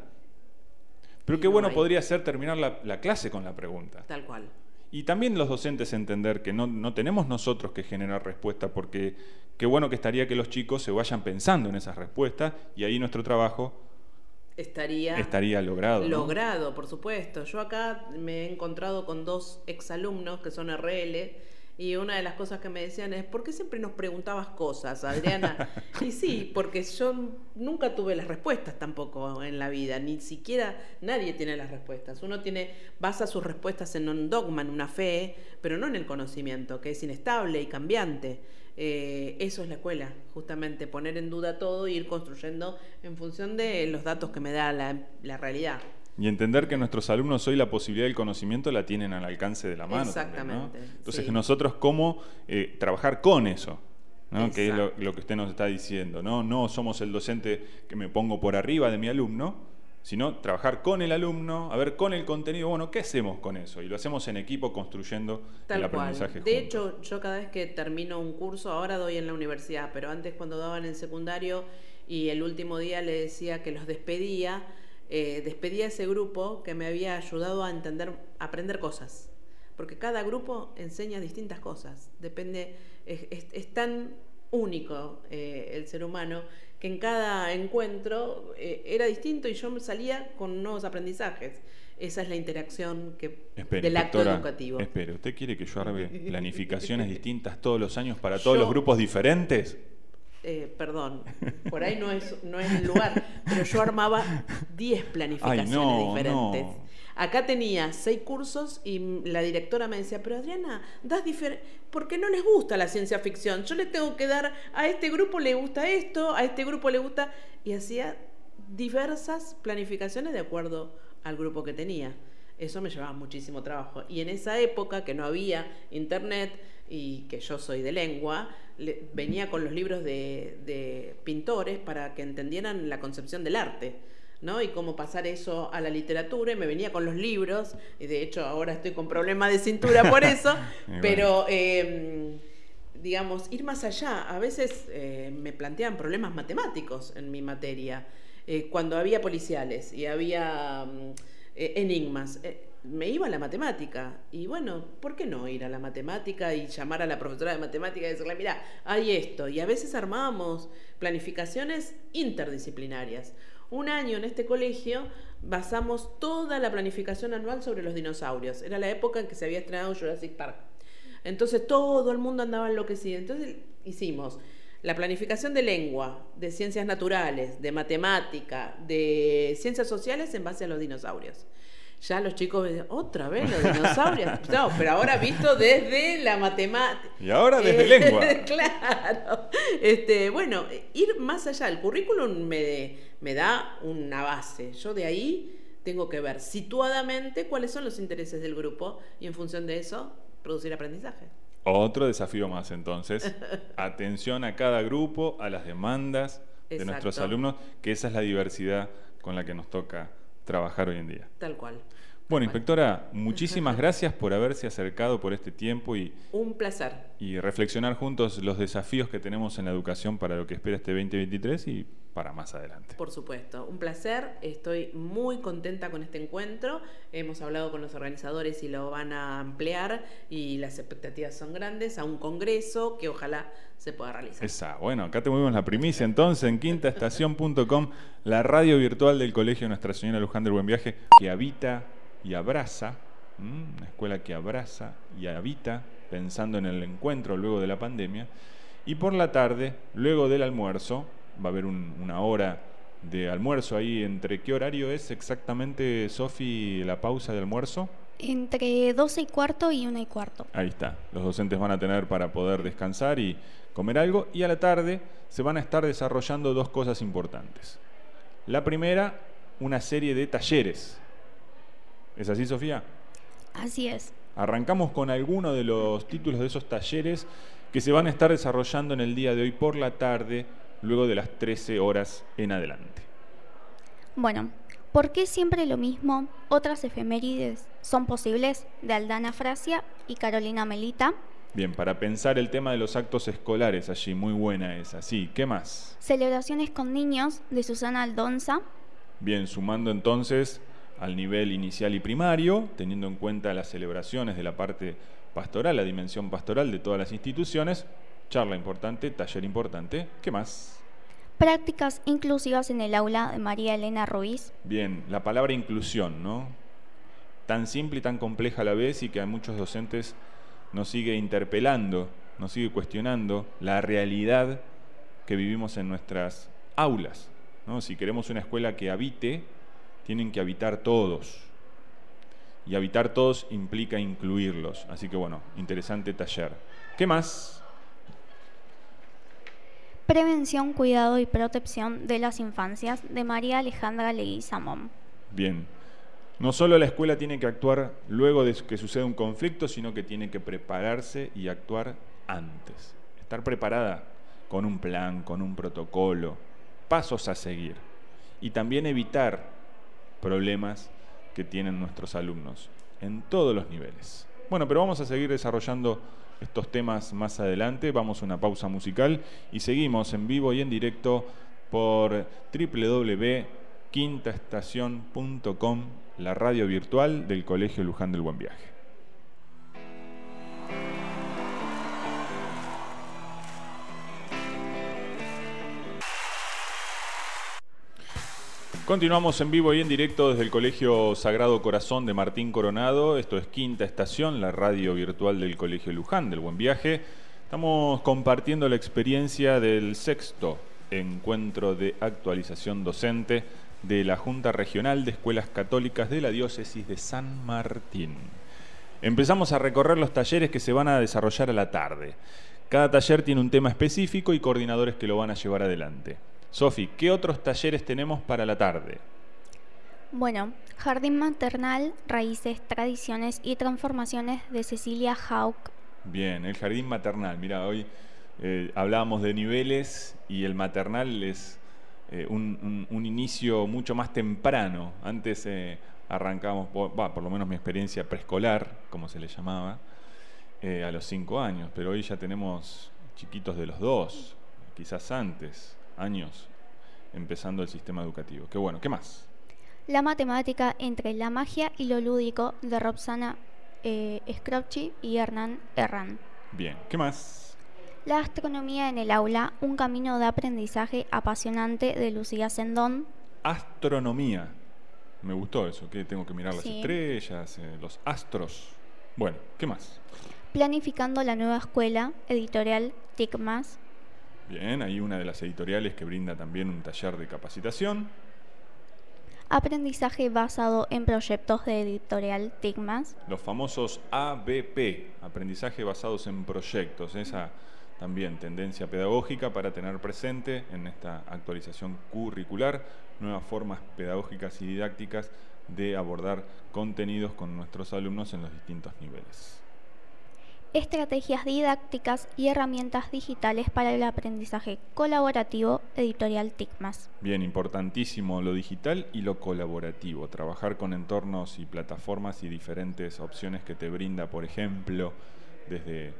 Pero qué bueno podría ser terminar la clase con la pregunta. Tal cual. Y también los docentes entender que no, tenemos nosotros que generar respuesta, porque qué bueno que estaría que los chicos se vayan pensando en esas respuestas y ahí nuestro trabajo estaría, estaría logrado. Logrado, por supuesto. Yo acá me he encontrado con dos exalumnos que son RL y una de las cosas que me decían es, ¿por qué siempre nos preguntabas cosas, Adriana? y sí, porque yo nunca tuve las respuestas tampoco en la vida, ni siquiera nadie tiene las respuestas. Uno tiene, basa sus respuestas en un dogma, en una fe, pero no en el conocimiento, que es inestable y cambiante. Eh, eso es la escuela, justamente, poner en duda todo e ir construyendo en función de los datos que me da la realidad. Y entender que nuestros alumnos hoy la posibilidad del conocimiento la tienen al alcance de la mano. Exactamente. Entonces, nosotros cómo eh, trabajar con eso, que es lo, que usted nos está diciendo. ¿no? no somos el docente que me pongo por arriba de mi alumno, sino trabajar con el alumno, a ver con el contenido, bueno, ¿qué hacemos con eso? Y lo hacemos en equipo construyendo el aprendizaje. De hecho, yo cada vez que termino un curso, ahora doy en la universidad, pero antes cuando daban en secundario y el último día le decía que los despedía, eh, despedí a ese grupo que me había ayudado a entender, a aprender cosas. Porque cada grupo enseña distintas cosas. Depende, es, tan único eh, el ser humano que en cada encuentro eh, era distinto y yo salía con nuevos aprendizajes. Esa es la interacción que, del acto educativo. Espere, ¿usted quiere que yo arme planificaciones distintas todos los años para todos los grupos diferentes? Eh, perdón, por ahí no es, no es el lugar, pero yo armaba 10 planificaciones diferentes. Acá tenía 6 cursos y la directora me decía, pero Adriana, das diferente, porque no les gusta la ciencia ficción. Yo les tengo que dar, a este grupo le gusta esto, a este grupo le gusta, y hacía diversas planificaciones de acuerdo al grupo que tenía. Eso me llevaba muchísimo trabajo. Y en esa época que no había internet y que yo soy de lengua, venía con los libros de, pintores para que entendieran la concepción del arte. ¿No? Y cómo pasar eso a la literatura, y me venía con los libros, y de hecho ahora estoy con problemas de cintura por eso, pero em, digamos, ir más allá. A veces eh, me plantean problemas matemáticos en mi materia, eh, cuando había policiales y había mm, eh, enigmas me iba a la matemática. Y bueno, ¿por qué no ir a la matemática y llamar a la profesora de matemática y decirle, mira, hay esto? Y a veces armábamos planificaciones interdisciplinarias. Un año en este colegio basamos toda la planificación anual sobre los dinosaurios. Era la época en que se había estrenado Jurassic Park. Entonces todo el mundo andaba enloquecido. Entonces hicimos la planificación de lengua, de ciencias naturales, de matemática, de ciencias sociales en base a los dinosaurios. Ya los chicos ven, otra vez los dinosaurios. No, pero ahora visto desde la matemática. Y ahora desde lengua. claro. Este, bueno, ir más allá. El currículum me, me da una base. Yo de ahí tengo que ver situadamente cuáles son los intereses del grupo y en función de eso producir aprendizaje. Otro desafío más entonces. Atención a cada grupo, a las demandas de nuestros alumnos, que esa es la diversidad con la que nos toca trabajar hoy en día. Tal cual. Bueno, inspectora, muchísimas gracias por haberse acercado por este tiempo y, Un placer. y reflexionar juntos los desafíos que tenemos en la educación para lo que espera este 2023 y para más adelante. Por supuesto, un placer. Estoy muy contenta con este encuentro. Hemos hablado con los organizadores y lo van a ampliar y las expectativas son grandes a un congreso que ojalá se pueda realizar. Esa, bueno, acá tenemos la primicia entonces en quintaestación.com, la radio virtual del Colegio Nuestra Señora Luján del Buen Viaje, que habita y abraza, ¿m? una escuela que abraza y habita, pensando en el encuentro luego de la pandemia. Y por la tarde, luego del almuerzo, va a haber un- una hora de almuerzo ahí. ¿Entre qué horario es exactamente, Sofi, la pausa de almuerzo? Entre 12 y cuarto y 1 y cuarto. Ahí está. Los docentes van a tener para poder descansar y comer algo. Y a la tarde se van a estar desarrollando dos cosas importantes. La primera, una serie de talleres. ¿Es así, Sofía? Así es. Arrancamos con alguno de los títulos de esos talleres que se van a estar desarrollando en el día de hoy por la tarde, luego de las 13 horas en adelante. Bueno, ¿por qué siempre lo mismo? Otras efemérides son posibles de Aldana Frasia y Carolina Melita. Bien, para pensar el tema de los actos escolares allí, muy buena esa. Sí, ¿qué más? Celebraciones con niños de Susana Aldonza. Bien, sumando entonces al nivel inicial y primario, teniendo en cuenta las celebraciones de la parte pastoral, la dimensión pastoral de todas las instituciones, charla importante, taller importante, ¿qué más? Prácticas inclusivas en el aula de María Elena Ruiz. Bien, la palabra inclusión, ¿no? Tan simple y tan compleja a la vez y que a muchos docentes nos sigue interpelando, nos sigue cuestionando la realidad que vivimos en nuestras aulas. ¿no? Si queremos una escuela que habite, tienen que habitar todos. Y habitar todos implica incluirlos. Así que bueno, interesante taller. ¿Qué más? Prevención, cuidado y protección de las infancias de María Alejandra Leguizamón. Bien. No solo la escuela tiene que actuar luego de que suceda un conflicto, sino que tiene que prepararse y actuar antes. Estar preparada con un plan, con un protocolo, pasos a seguir. Y también evitar problemas que tienen nuestros alumnos en todos los niveles. Bueno, pero vamos a seguir desarrollando estos temas más adelante. Vamos a una pausa musical y seguimos en vivo y en directo por www.quintaestación.com, la radio virtual del Colegio Luján del Buen Viaje. Continuamos en vivo y en directo desde el Colegio Sagrado Corazón de Martín Coronado. Esto es Quinta Estación, la radio virtual del Colegio Luján del Buen Viaje. Estamos compartiendo la experiencia del sexto encuentro de actualización docente de la Junta Regional de Escuelas Católicas de la Diócesis de San Martín. Empezamos a recorrer los talleres que se van a desarrollar a la tarde. Cada taller tiene un tema específico y coordinadores que lo van a llevar adelante. Sofi, ¿qué otros talleres tenemos para la tarde? Bueno, Jardín Maternal, Raíces, Tradiciones y Transformaciones de Cecilia Hauck. Bien, el jardín maternal. Mira, hoy eh, hablábamos de niveles y el maternal es eh, un, un- un inicio mucho más temprano. Antes eh, arrancamos, por, bah, por lo menos mi experiencia preescolar, como se le llamaba, eh, a los cinco años, pero hoy ya tenemos chiquitos de los dos, quizás antes, años, empezando el sistema educativo. Qué bueno, ¿qué más? La matemática entre la magia y lo lúdico de Roxana eh, Scrocchi y Hernán Herrán. Bien, ¿qué más? La astronomía en el aula, un camino de aprendizaje apasionante de Lucía Sendón. Astronomía. Me gustó eso, que tengo que mirar las Sí. estrellas, eh, los astros. Bueno, ¿qué más? Planificando la nueva escuela, editorial TICMAS. Bien, hay una de las editoriales que brinda también un taller de capacitación. aprendizaje basado en proyectos de editorial Tigmas. Los famosos ABP, aprendizaje basados en proyectos, esa también tendencia pedagógica para tener presente en esta actualización curricular nuevas formas pedagógicas y didácticas de abordar contenidos con nuestros alumnos en los distintos niveles estrategias didácticas y herramientas digitales para el aprendizaje colaborativo editorial TICMAS. Bien, importantísimo lo digital y lo colaborativo, trabajar con entornos y plataformas y diferentes opciones que te brinda, por ejemplo, desde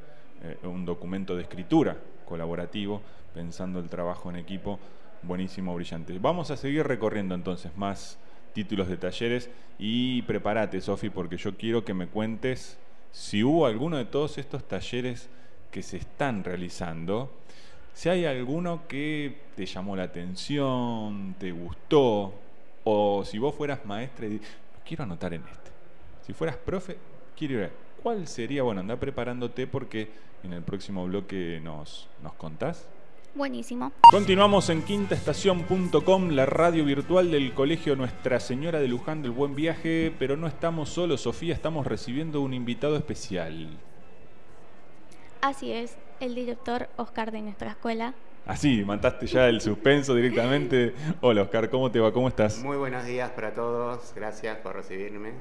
eh, un documento de escritura colaborativo, pensando el trabajo en equipo, buenísimo, brillante. Vamos a seguir recorriendo entonces más títulos de talleres y prepárate, Sofi, porque yo quiero que me cuentes si hubo alguno de todos estos talleres que se están realizando, si hay alguno que te llamó la atención, te gustó, o si vos fueras maestra y quiero anotar en este. Si fueras profe, quiero ir ¿Cuál sería? Bueno, anda preparándote porque en el próximo bloque nos, nos contás. Buenísimo. Continuamos en quintaestación.com, la radio virtual del Colegio Nuestra Señora de Luján del Buen Viaje, pero no estamos solos, Sofía, estamos recibiendo un invitado especial. Así es, el director Oscar de nuestra escuela. Así, mataste ya el suspenso directamente. Hola Oscar, ¿cómo te va? ¿Cómo estás? Muy buenos días para todos, gracias por recibirme.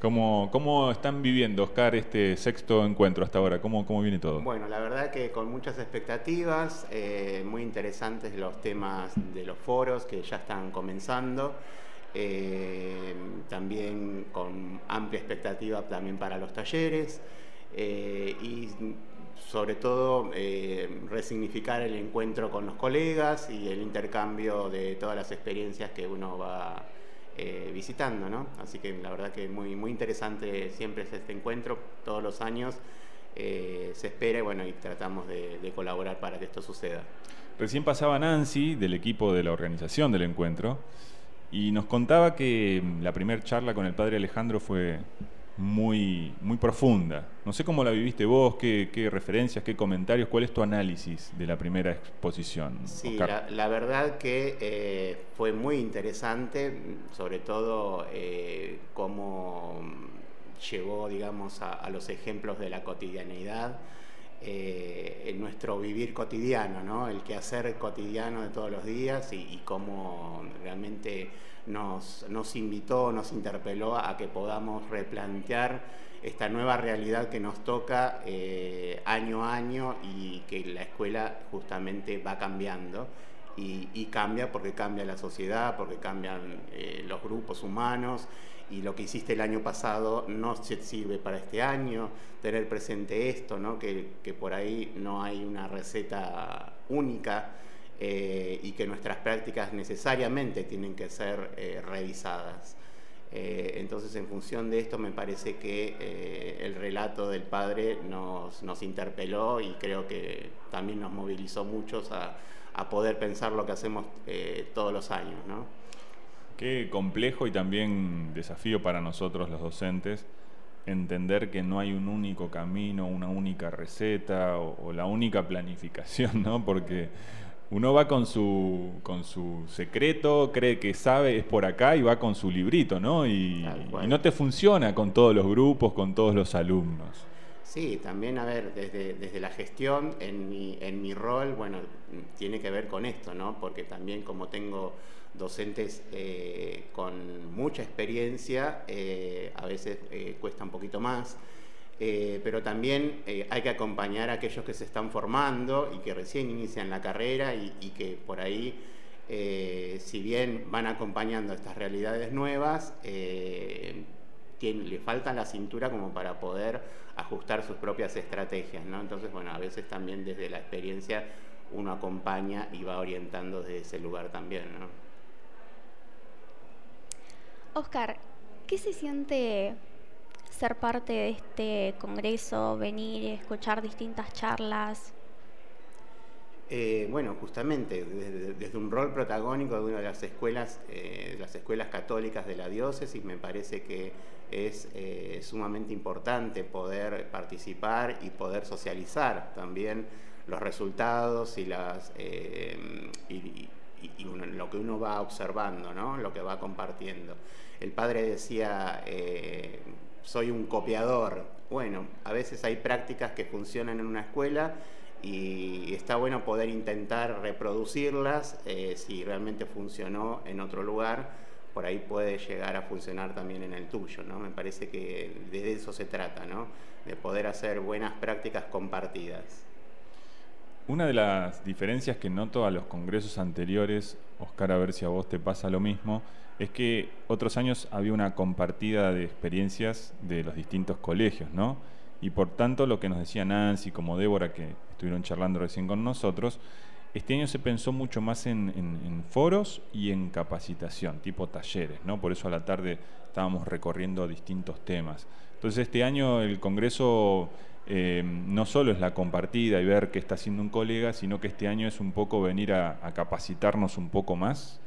¿Cómo, ¿Cómo, están viviendo, Oscar, este sexto encuentro hasta ahora? ¿Cómo, cómo viene todo? Bueno, la verdad que con muchas expectativas, eh, muy interesantes los temas de los foros que ya están comenzando, eh, también con amplia expectativa también para los talleres eh, y sobre todo resignificar el encuentro con los colegas y el intercambio de todas las experiencias que uno va eh, visitando, ¿no? Así que la verdad que muy, muy interesante siempre es este encuentro, todos los años eh, se espera y bueno, y tratamos de, colaborar para que esto suceda. Recién pasaba Nancy del equipo de la organización del encuentro y nos contaba que la primera charla con el padre Alejandro fue muy, muy profunda. No sé cómo la viviste vos, qué, referencias, qué comentarios, cuál es tu análisis de la primera exposición. Sí, la, verdad que eh, fue muy interesante, sobre todo eh, cómo llevó, digamos, a, los ejemplos de la cotidianeidad. Eh, en nuestro vivir cotidiano, ¿no? el quehacer cotidiano de todos los días y, y cómo realmente nos, nos invitó, nos interpeló a que podamos replantear esta nueva realidad que nos toca eh, año a año y que la escuela justamente va cambiando. Y, cambia porque cambia la sociedad, porque cambian eh, los grupos humanos y lo que hiciste el año pasado no sirve para este año, tener presente esto, ¿no? que por ahí no hay una receta única eh, y que nuestras prácticas necesariamente tienen que ser eh, revisadas. Eh, entonces, en función de esto, me parece que el relato del padre nos, nos, interpeló y creo que también nos movilizó muchos a, a poder pensar lo que hacemos todos los años. ¿no? Qué complejo y también desafío para nosotros los docentes entender que no hay un único camino, una única receta o, o la única planificación, ¿no? Porque uno va con su, con su secreto, cree que sabe, es por acá y va con su librito, ¿no? Y, no te funciona con todos los grupos, con todos los alumnos. Sí, también, a ver, desde, desde la gestión, en mi, en mi rol, bueno, tiene que ver con esto, ¿no? Porque también como tengo docentes eh, con mucha experiencia, eh, a veces eh, cuesta un poquito más. Eh, pero también eh, hay que acompañar a aquellos que se están formando y que recién inician la carrera y, que por ahí, eh, si bien van acompañando estas realidades nuevas, le falta la cintura como para poder ajustar sus propias estrategias, ¿no? Entonces, bueno, a veces también desde la experiencia uno acompaña y va orientando desde ese lugar también, ¿no? Oscar, ¿qué se siente ser parte de este congreso, venir, escuchar distintas charlas? Eh, bueno, justamente desde, un rol protagónico de una de las escuelas, eh, las escuelas católicas de la diócesis, me parece que es eh, sumamente importante poder participar y poder socializar también los resultados y las y, lo que uno va observando, ¿no? lo que va compartiendo. El padre decía, soy un copiador. Bueno, a veces hay prácticas que funcionan en una escuela y está bueno poder intentar reproducirlas eh, si realmente funcionó en otro lugar por ahí puede llegar a funcionar también en el tuyo, ¿no? Me parece que de eso se trata, ¿no? De poder hacer buenas prácticas compartidas. Una de las diferencias que noto a los congresos anteriores, Oscar, a ver si a vos te pasa lo mismo, es que otros años había una compartida de experiencias de los distintos colegios, ¿no? Y por tanto, lo que nos decía Nancy, como Débora, que estuvieron charlando recién con nosotros, este año se pensó mucho más en, foros y en capacitación, tipo talleres, ¿no? Por eso a la tarde estábamos recorriendo distintos temas. Entonces este año el Congreso eh, no solo es la compartida y ver qué está haciendo un colega, sino que este año es un poco venir a, capacitarnos un poco más.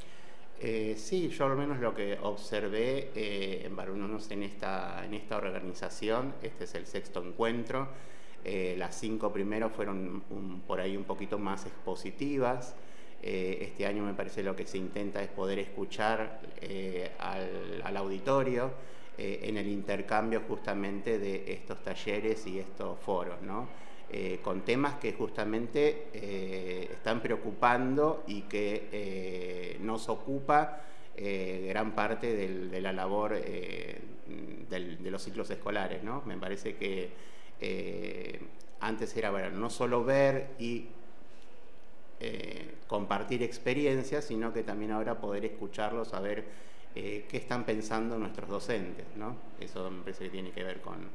Eh, sí, yo al menos lo que observé eh, en esta, en esta organización, este es el sexto encuentro, eh, las cinco primeros fueron por ahí un poquito más expositivas. Eh, este año me parece lo que se intenta es poder escuchar eh, al, auditorio en el intercambio justamente de estos talleres y estos foros, ¿no? Con temas que justamente están preocupando y que nos ocupa gran parte de la labor de los ciclos escolares. ¿no? Me parece que eh, antes era no solo ver y eh, compartir experiencias, sino que también ahora poder escucharlos, saber eh, qué están pensando nuestros docentes. ¿no? Eso me parece que tiene que ver con,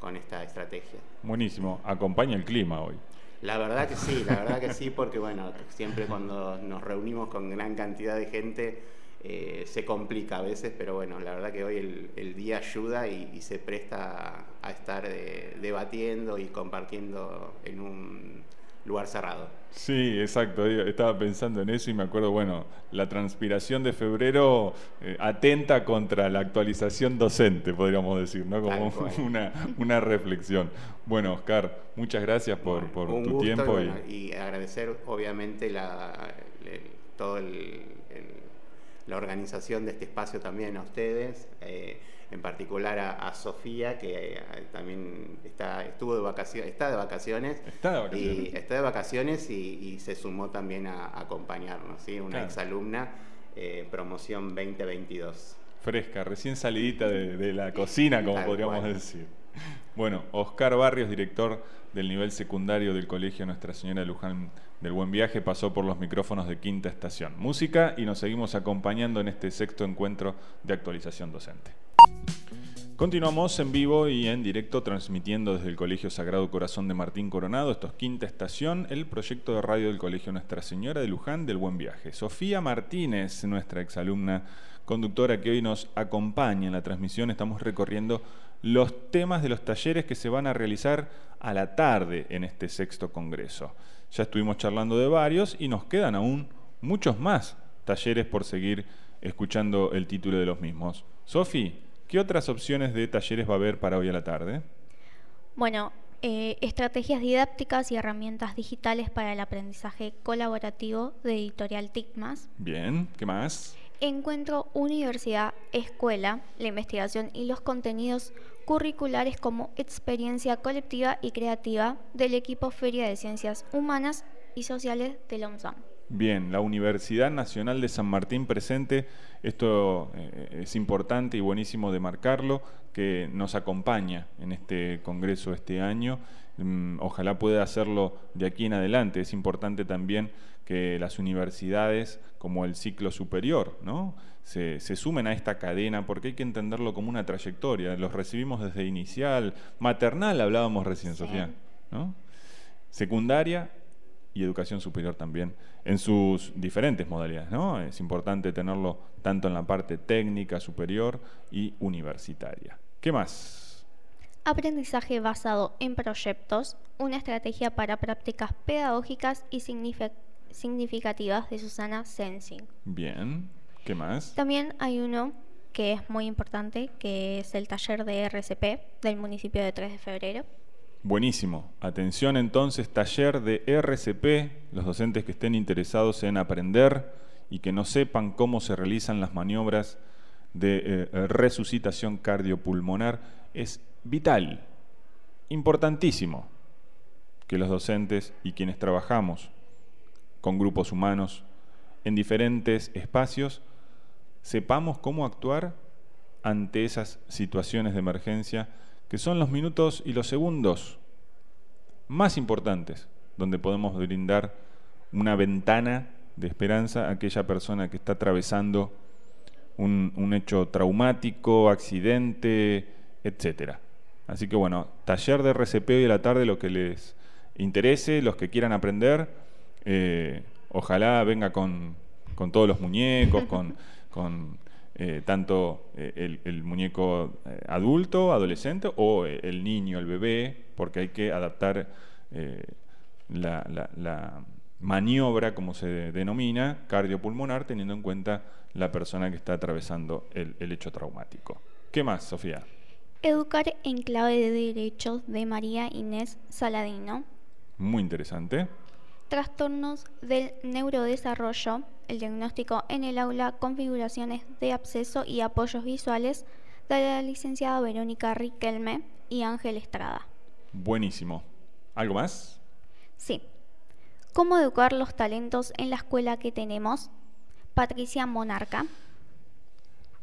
con esta estrategia. Buenísimo, acompaña el clima hoy. La verdad que sí, la verdad que sí, porque bueno, siempre cuando nos reunimos con gran cantidad de gente, eh, se complica a veces, pero bueno, la verdad que hoy el, día ayuda y, se presta a, estar eh, debatiendo y compartiendo en un lugar cerrado. Sí, exacto. Estaba pensando en eso y me acuerdo, bueno, la transpiración de febrero eh, atenta contra la actualización docente, podríamos decir, ¿no? Como una, reflexión. Bueno, Oscar, muchas gracias por, tu tiempo. Y, agradecer, obviamente, la, todo el la organización de este espacio también a ustedes, eh, en particular a, Sofía, que eh, también está, estuvo de vacaciones, está de vacaciones. Está de vacaciones. Y, está de vacaciones y, se sumó también a, acompañarnos, ¿sí? una exalumna, eh, promoción 2022. Fresca, recién salidita de, la cocina, como podríamos decir. Bueno, Oscar Barrios, director del nivel secundario del Colegio Nuestra Señora Luján del Buen Viaje, pasó por los micrófonos de Quinta Estación. Música y nos seguimos acompañando en este sexto encuentro de actualización docente. Continuamos en vivo y en directo transmitiendo desde el Colegio Sagrado Corazón de Martín Coronado, esto es Quinta Estación, el proyecto de radio del Colegio Nuestra Señora de Luján del Buen Viaje. Sofía Martínez, nuestra exalumna conductora que hoy nos acompaña en la transmisión, estamos recorriendo los temas de los talleres que se van a realizar a la tarde en este sexto congreso. Ya estuvimos charlando de varios y nos quedan aún muchos más talleres por seguir escuchando el título de los mismos. Sofi, ¿qué otras opciones de talleres va a haber para hoy a la tarde? Bueno, eh, estrategias didácticas y herramientas digitales para el aprendizaje colaborativo de Editorial TICMAS. Bien, ¿qué más? Encuentro Universidad Escuela, la investigación y los contenidos curriculares como experiencia colectiva y creativa del equipo Feria de Ciencias Humanas y Sociales de la UNSAM. Bien, la Universidad Nacional de San Martín presente, esto eh, es importante y buenísimo de marcarlo, que nos acompaña en este congreso este año. Mm, ojalá pueda hacerlo de aquí en adelante. Es importante también que las universidades como el ciclo superior ¿no? se, sumen a esta cadena porque hay que entenderlo como una trayectoria. Los recibimos desde inicial, maternal hablábamos recién, Sofía, ¿no? secundaria y educación superior también, en sus diferentes modalidades. ¿no? Es importante tenerlo tanto en la parte técnica superior y universitaria. ¿Qué más? Aprendizaje basado en proyectos, una estrategia para prácticas pedagógicas y significativas significativas de Susana Sensing. Bien, ¿qué más? También hay uno que es muy importante, que es el taller de RCP del municipio de 3 de febrero. Buenísimo. Atención entonces, taller de RCP, los docentes que estén interesados en aprender y que no sepan cómo se realizan las maniobras de eh, resucitación cardiopulmonar es vital, importantísimo que los docentes y quienes trabajamos con grupos humanos en diferentes espacios sepamos cómo actuar ante esas situaciones de emergencia que son los minutos y los segundos más importantes donde podemos brindar una ventana de esperanza a aquella persona que está atravesando un, hecho traumático, accidente, etc. Así que bueno, taller de RCP hoy de la tarde, lo que les interese, los que quieran aprender, eh, ojalá venga con, todos los muñecos, con, eh, tanto eh, el, muñeco adulto, adolescente o el niño, el bebé, porque hay que adaptar la, maniobra, como se denomina, cardiopulmonar, teniendo en cuenta la persona que está atravesando el, el hecho traumático. ¿Qué más, Sofía? Educar en clave de derechos de María Inés Saladino. Muy interesante. Trastornos del neurodesarrollo, el diagnóstico en el aula, configuraciones de absceso y apoyos visuales de la licenciada Verónica Riquelme y Ángel Estrada. Buenísimo. ¿Algo más? Sí. ¿Cómo educar los talentos en la escuela que tenemos? Patricia Monarca.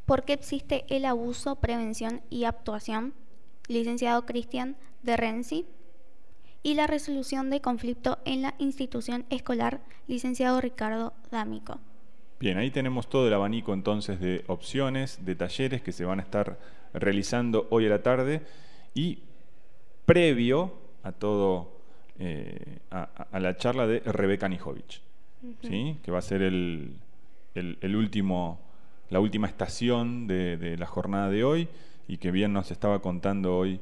¿Por qué existe el abuso, prevención y actuación? Licenciado Cristian de Renzi. Y la resolución de conflicto en la institución escolar, licenciado Ricardo D'Amico. Bien, ahí tenemos todo el abanico entonces de opciones, de talleres que se van a estar realizando hoy a la tarde y previo a todo eh, a, la charla de Rebeca Nijovic, ¿sí? que va a ser el, el, último, la última estación de, la jornada de hoy y que bien nos estaba contando hoy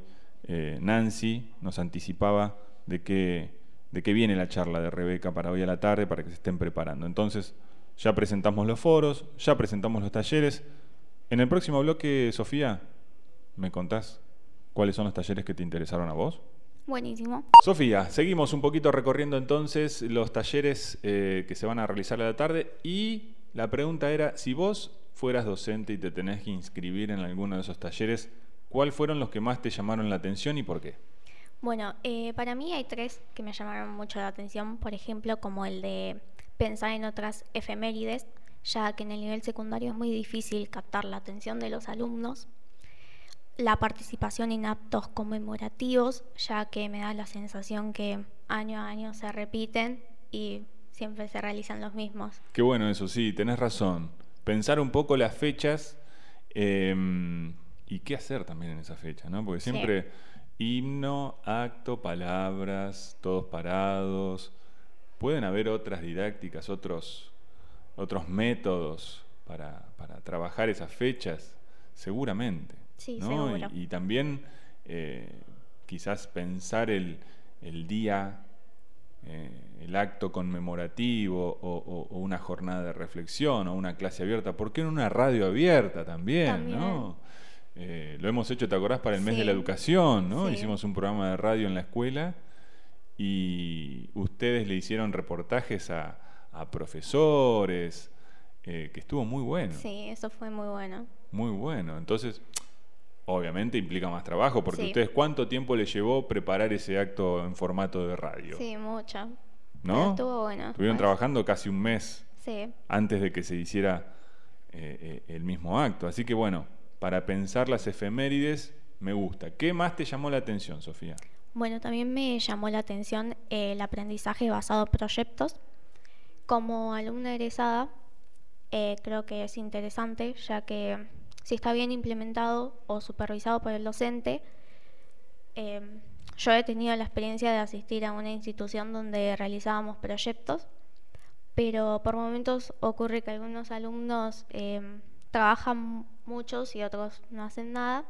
eh, Nancy, nos anticipaba de que, de qué viene la charla de Rebeca para hoy a la tarde, para que se estén preparando. Entonces, ya presentamos los foros, ya presentamos los talleres. En el próximo bloque, Sofía, ¿me contás cuáles son los talleres que te interesaron a vos? Buenísimo. Sofía, seguimos un poquito recorriendo entonces los talleres eh, que se van a realizar a la tarde y la pregunta era, si vos fueras docente y te tenés que inscribir en alguno de esos talleres, ¿cuáles fueron los que más te llamaron la atención y por qué? Bueno, eh, para mí hay tres que me llamaron mucho la atención, por ejemplo, como el de pensar en otras efemérides, ya que en el nivel secundario es muy difícil captar la atención de los alumnos la participación en actos conmemorativos, ya que me da la sensación que año a año se repiten y siempre se realizan los mismos. Qué bueno eso, sí, tenés razón. Pensar un poco las fechas em, y qué hacer también en esa fecha, ¿no? Porque siempre himno, acto, palabras, todos parados. Pueden haber otras didácticas, otros, otros métodos para, para trabajar esas fechas, seguramente. Sí, Y, también eh, quizás pensar el, día, eh, el acto conmemorativo o, una jornada de reflexión o una clase abierta, ¿por qué en una radio abierta también? ¿no? Eh, lo hemos hecho, ¿te acordás? Para el mes de la educación, ¿no? Hicimos un programa de radio en la escuela y ustedes le hicieron reportajes a, a profesores, que estuvo muy bueno. Sí, eso fue muy bueno. Muy bueno. Entonces, obviamente implica más trabajo, porque ustedes cuánto tiempo les llevó preparar ese acto en formato de radio. Sí, mucho. ¿No? estuvo bueno. Estuvieron trabajando casi un mes sí. antes de que se hiciera eh, eh, el mismo acto. Así que bueno, para pensar las efemérides, me gusta. ¿Qué más te llamó la atención, Sofía? Bueno, también me llamó la atención el aprendizaje basado en proyectos. Como alumna egresada, eh, creo que es interesante, ya que si está bien implementado o supervisado por el docente. Em, yo he tenido la experiencia de asistir a una institución donde realizábamos proyectos, pero por momentos ocurre que algunos alumnos em, trabajan muchos y otros no hacen nada,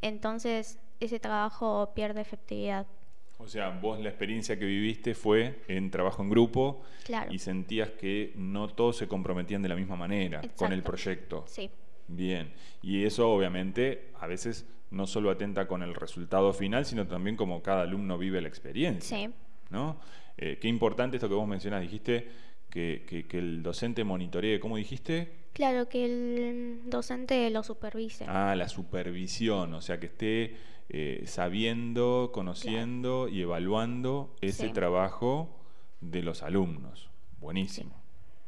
entonces ese trabajo pierde efectividad. O sea, vos la experiencia que viviste fue en trabajo en grupo y sentías que no todos se comprometían de la misma manera con el proyecto. Sí. Bien, y eso obviamente a veces no solo atenta con el resultado final, sino también como cada alumno vive la experiencia. Sí. ¿no? Eh, qué importante esto que vos mencionás, dijiste que, que- que el docente monitoree, ¿cómo dijiste? Claro, que el docente lo supervise. Ah, la supervisión, o sea, que esté eh, sabiendo, conociendo y evaluando ese Sí. trabajo de los alumnos. Buenísimo.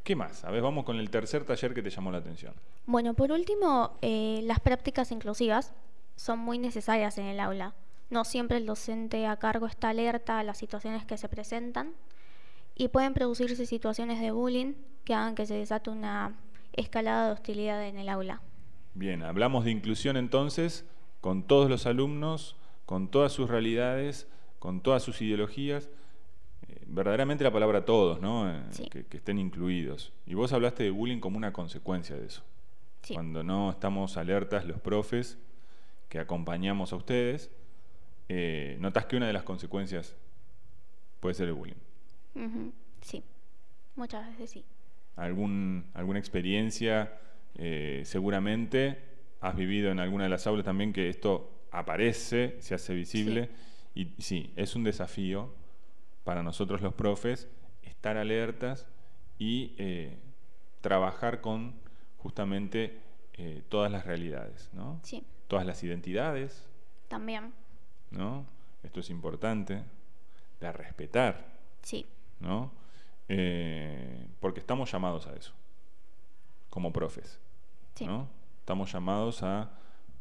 ¿Qué más? A ver, vamos con el tercer taller que te llamó la atención. Bueno, por último, eh, las prácticas inclusivas son muy necesarias en el aula. No siempre el docente a cargo está alerta a las situaciones que se presentan y pueden producirse situaciones de bullying que hagan que se desate una escalada de hostilidad en el aula. Bien, hablamos de inclusión entonces con todos los alumnos, con todas sus realidades, con todas sus ideologías. Eh, verdaderamente la palabra todos, ¿no? Eh, Sí. que, que estén incluidos. Y vos hablaste de bullying como una consecuencia de eso. Sí. Cuando no estamos alertas los profes que acompañamos a ustedes, eh, notás que una de las consecuencias puede ser el bullying. Sí, muchas veces sí. Algún, alguna experiencia, eh, seguramente has vivido en alguna de las aulas también que esto aparece, se hace visible. Y sí, es un desafío para nosotros los profes estar alertas y eh, trabajar con justamente eh, todas las realidades, ¿no? Sí, Todas las identidades, también. ¿no? Esto es importante, de respetar, Sí, ¿no? Eh, porque estamos llamados a eso, como profes, sí. ¿no? Estamos llamados a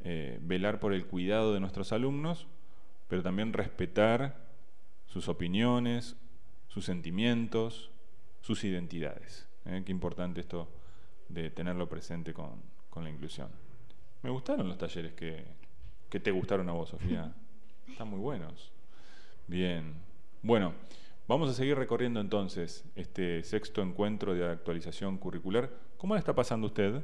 eh, velar por el cuidado de nuestros alumnos, pero también respetar sus opiniones, sus sentimientos, sus identidades. ¿eh? Qué importante esto de tenerlo presente con, con la inclusión. Me gustaron los talleres que, que te gustaron a vos, Sofía. Están muy buenos. Bien. Bueno, vamos a seguir recorriendo entonces este sexto encuentro de actualización curricular. ¿Cómo la está pasando usted?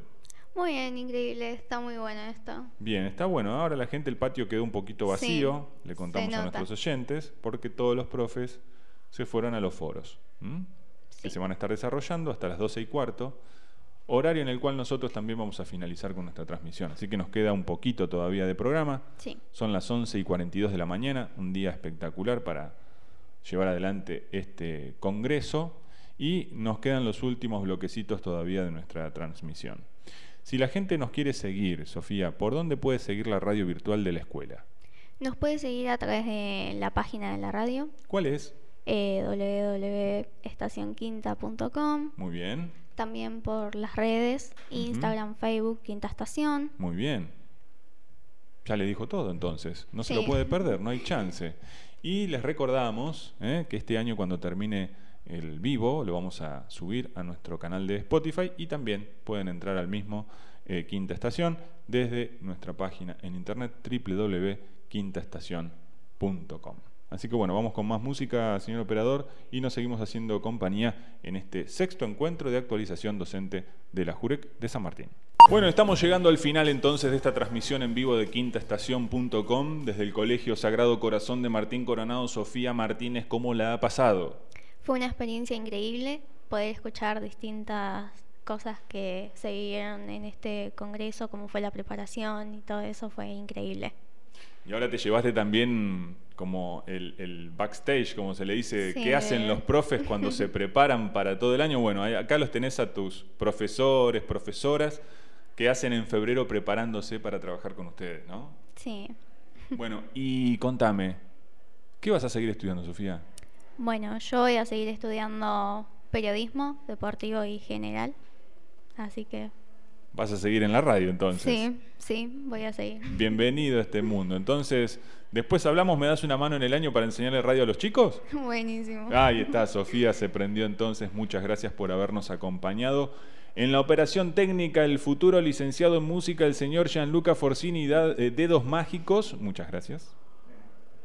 Muy bien, increíble, está muy bueno esto. Bien, está bueno. Ahora la gente, el patio quedó un poquito vacío, Sí, le contamos a nuestros oyentes, porque todos los profes se fueron a los foros, ¿m? que se van a estar desarrollando hasta las 12 y cuarto, horario en el cual nosotros también vamos a finalizar con nuestra transmisión. Así que nos queda un poquito todavía de programa. Sí, Son las 11 y 42 de la mañana, un día espectacular para llevar adelante este congreso y nos quedan los últimos bloquecitos todavía de nuestra transmisión. Si la gente nos quiere seguir, Sofía, ¿por dónde puede seguir la radio virtual de la escuela? nos puede seguir a través de la página de la radio, ¿Cuál es? eh, www.estacionquinta.com, Muy bien, también por las redes, Instagram, Facebook, Quinta Estación. muy bien. Ya le dijo todo entonces, no se lo puede perder, no hay chance. Y les recordamos eh, que este año cuando termine el vivo lo vamos a subir a nuestro canal de Spotify y también pueden entrar al mismo eh, Quinta Estación desde nuestra página en internet www.quintaestación.com. Así que bueno, vamos con más música, señor operador, y nos seguimos haciendo compañía en este sexto encuentro de actualización docente de la JUREC de San Martín. Bueno, estamos llegando al final entonces de esta transmisión en vivo de quintaestación.com desde el Colegio Sagrado Corazón de Martín Coronado. Sofía Martínez, ¿cómo la ha pasado? Fue una experiencia increíble poder escuchar distintas cosas que se vivieron en este congreso, cómo fue la preparación y todo eso fue increíble. Y ahora te llevaste también como el, el backstage, como se le dice, Sí. qué hacen los profes cuando se preparan para todo el año. Bueno, acá los tenés a tus profesores, profesoras, que hacen en febrero preparándose para trabajar con ustedes, ¿no? Sí. Bueno, y contame, ¿qué vas a seguir estudiando, Sofía? Bueno, yo voy a seguir estudiando periodismo deportivo y general, así que Vas a seguir en la radio entonces. sí, sí, voy a seguir. Bienvenido a este mundo. Entonces, después hablamos, ¿me das una mano en el año para enseñarle radio a los chicos? Buenísimo. Ahí está, Sofía se prendió entonces. Muchas gracias por habernos acompañado. En la operación técnica, el futuro licenciado en música, el señor Gianluca Forcini, da- eh, Dedos Mágicos. Muchas gracias.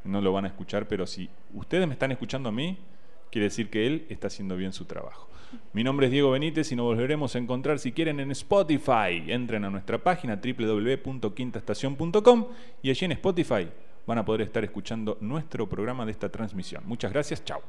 No lo van a escuchar, pero si ustedes me están escuchando a mí, quiere decir que él está haciendo bien su trabajo. Mi nombre es Diego Benítez y nos volveremos a encontrar si quieren en Spotify. Entren a nuestra página www.quintaestación.com y allí en Spotify van a poder estar escuchando nuestro programa de esta transmisión. Muchas gracias, chao.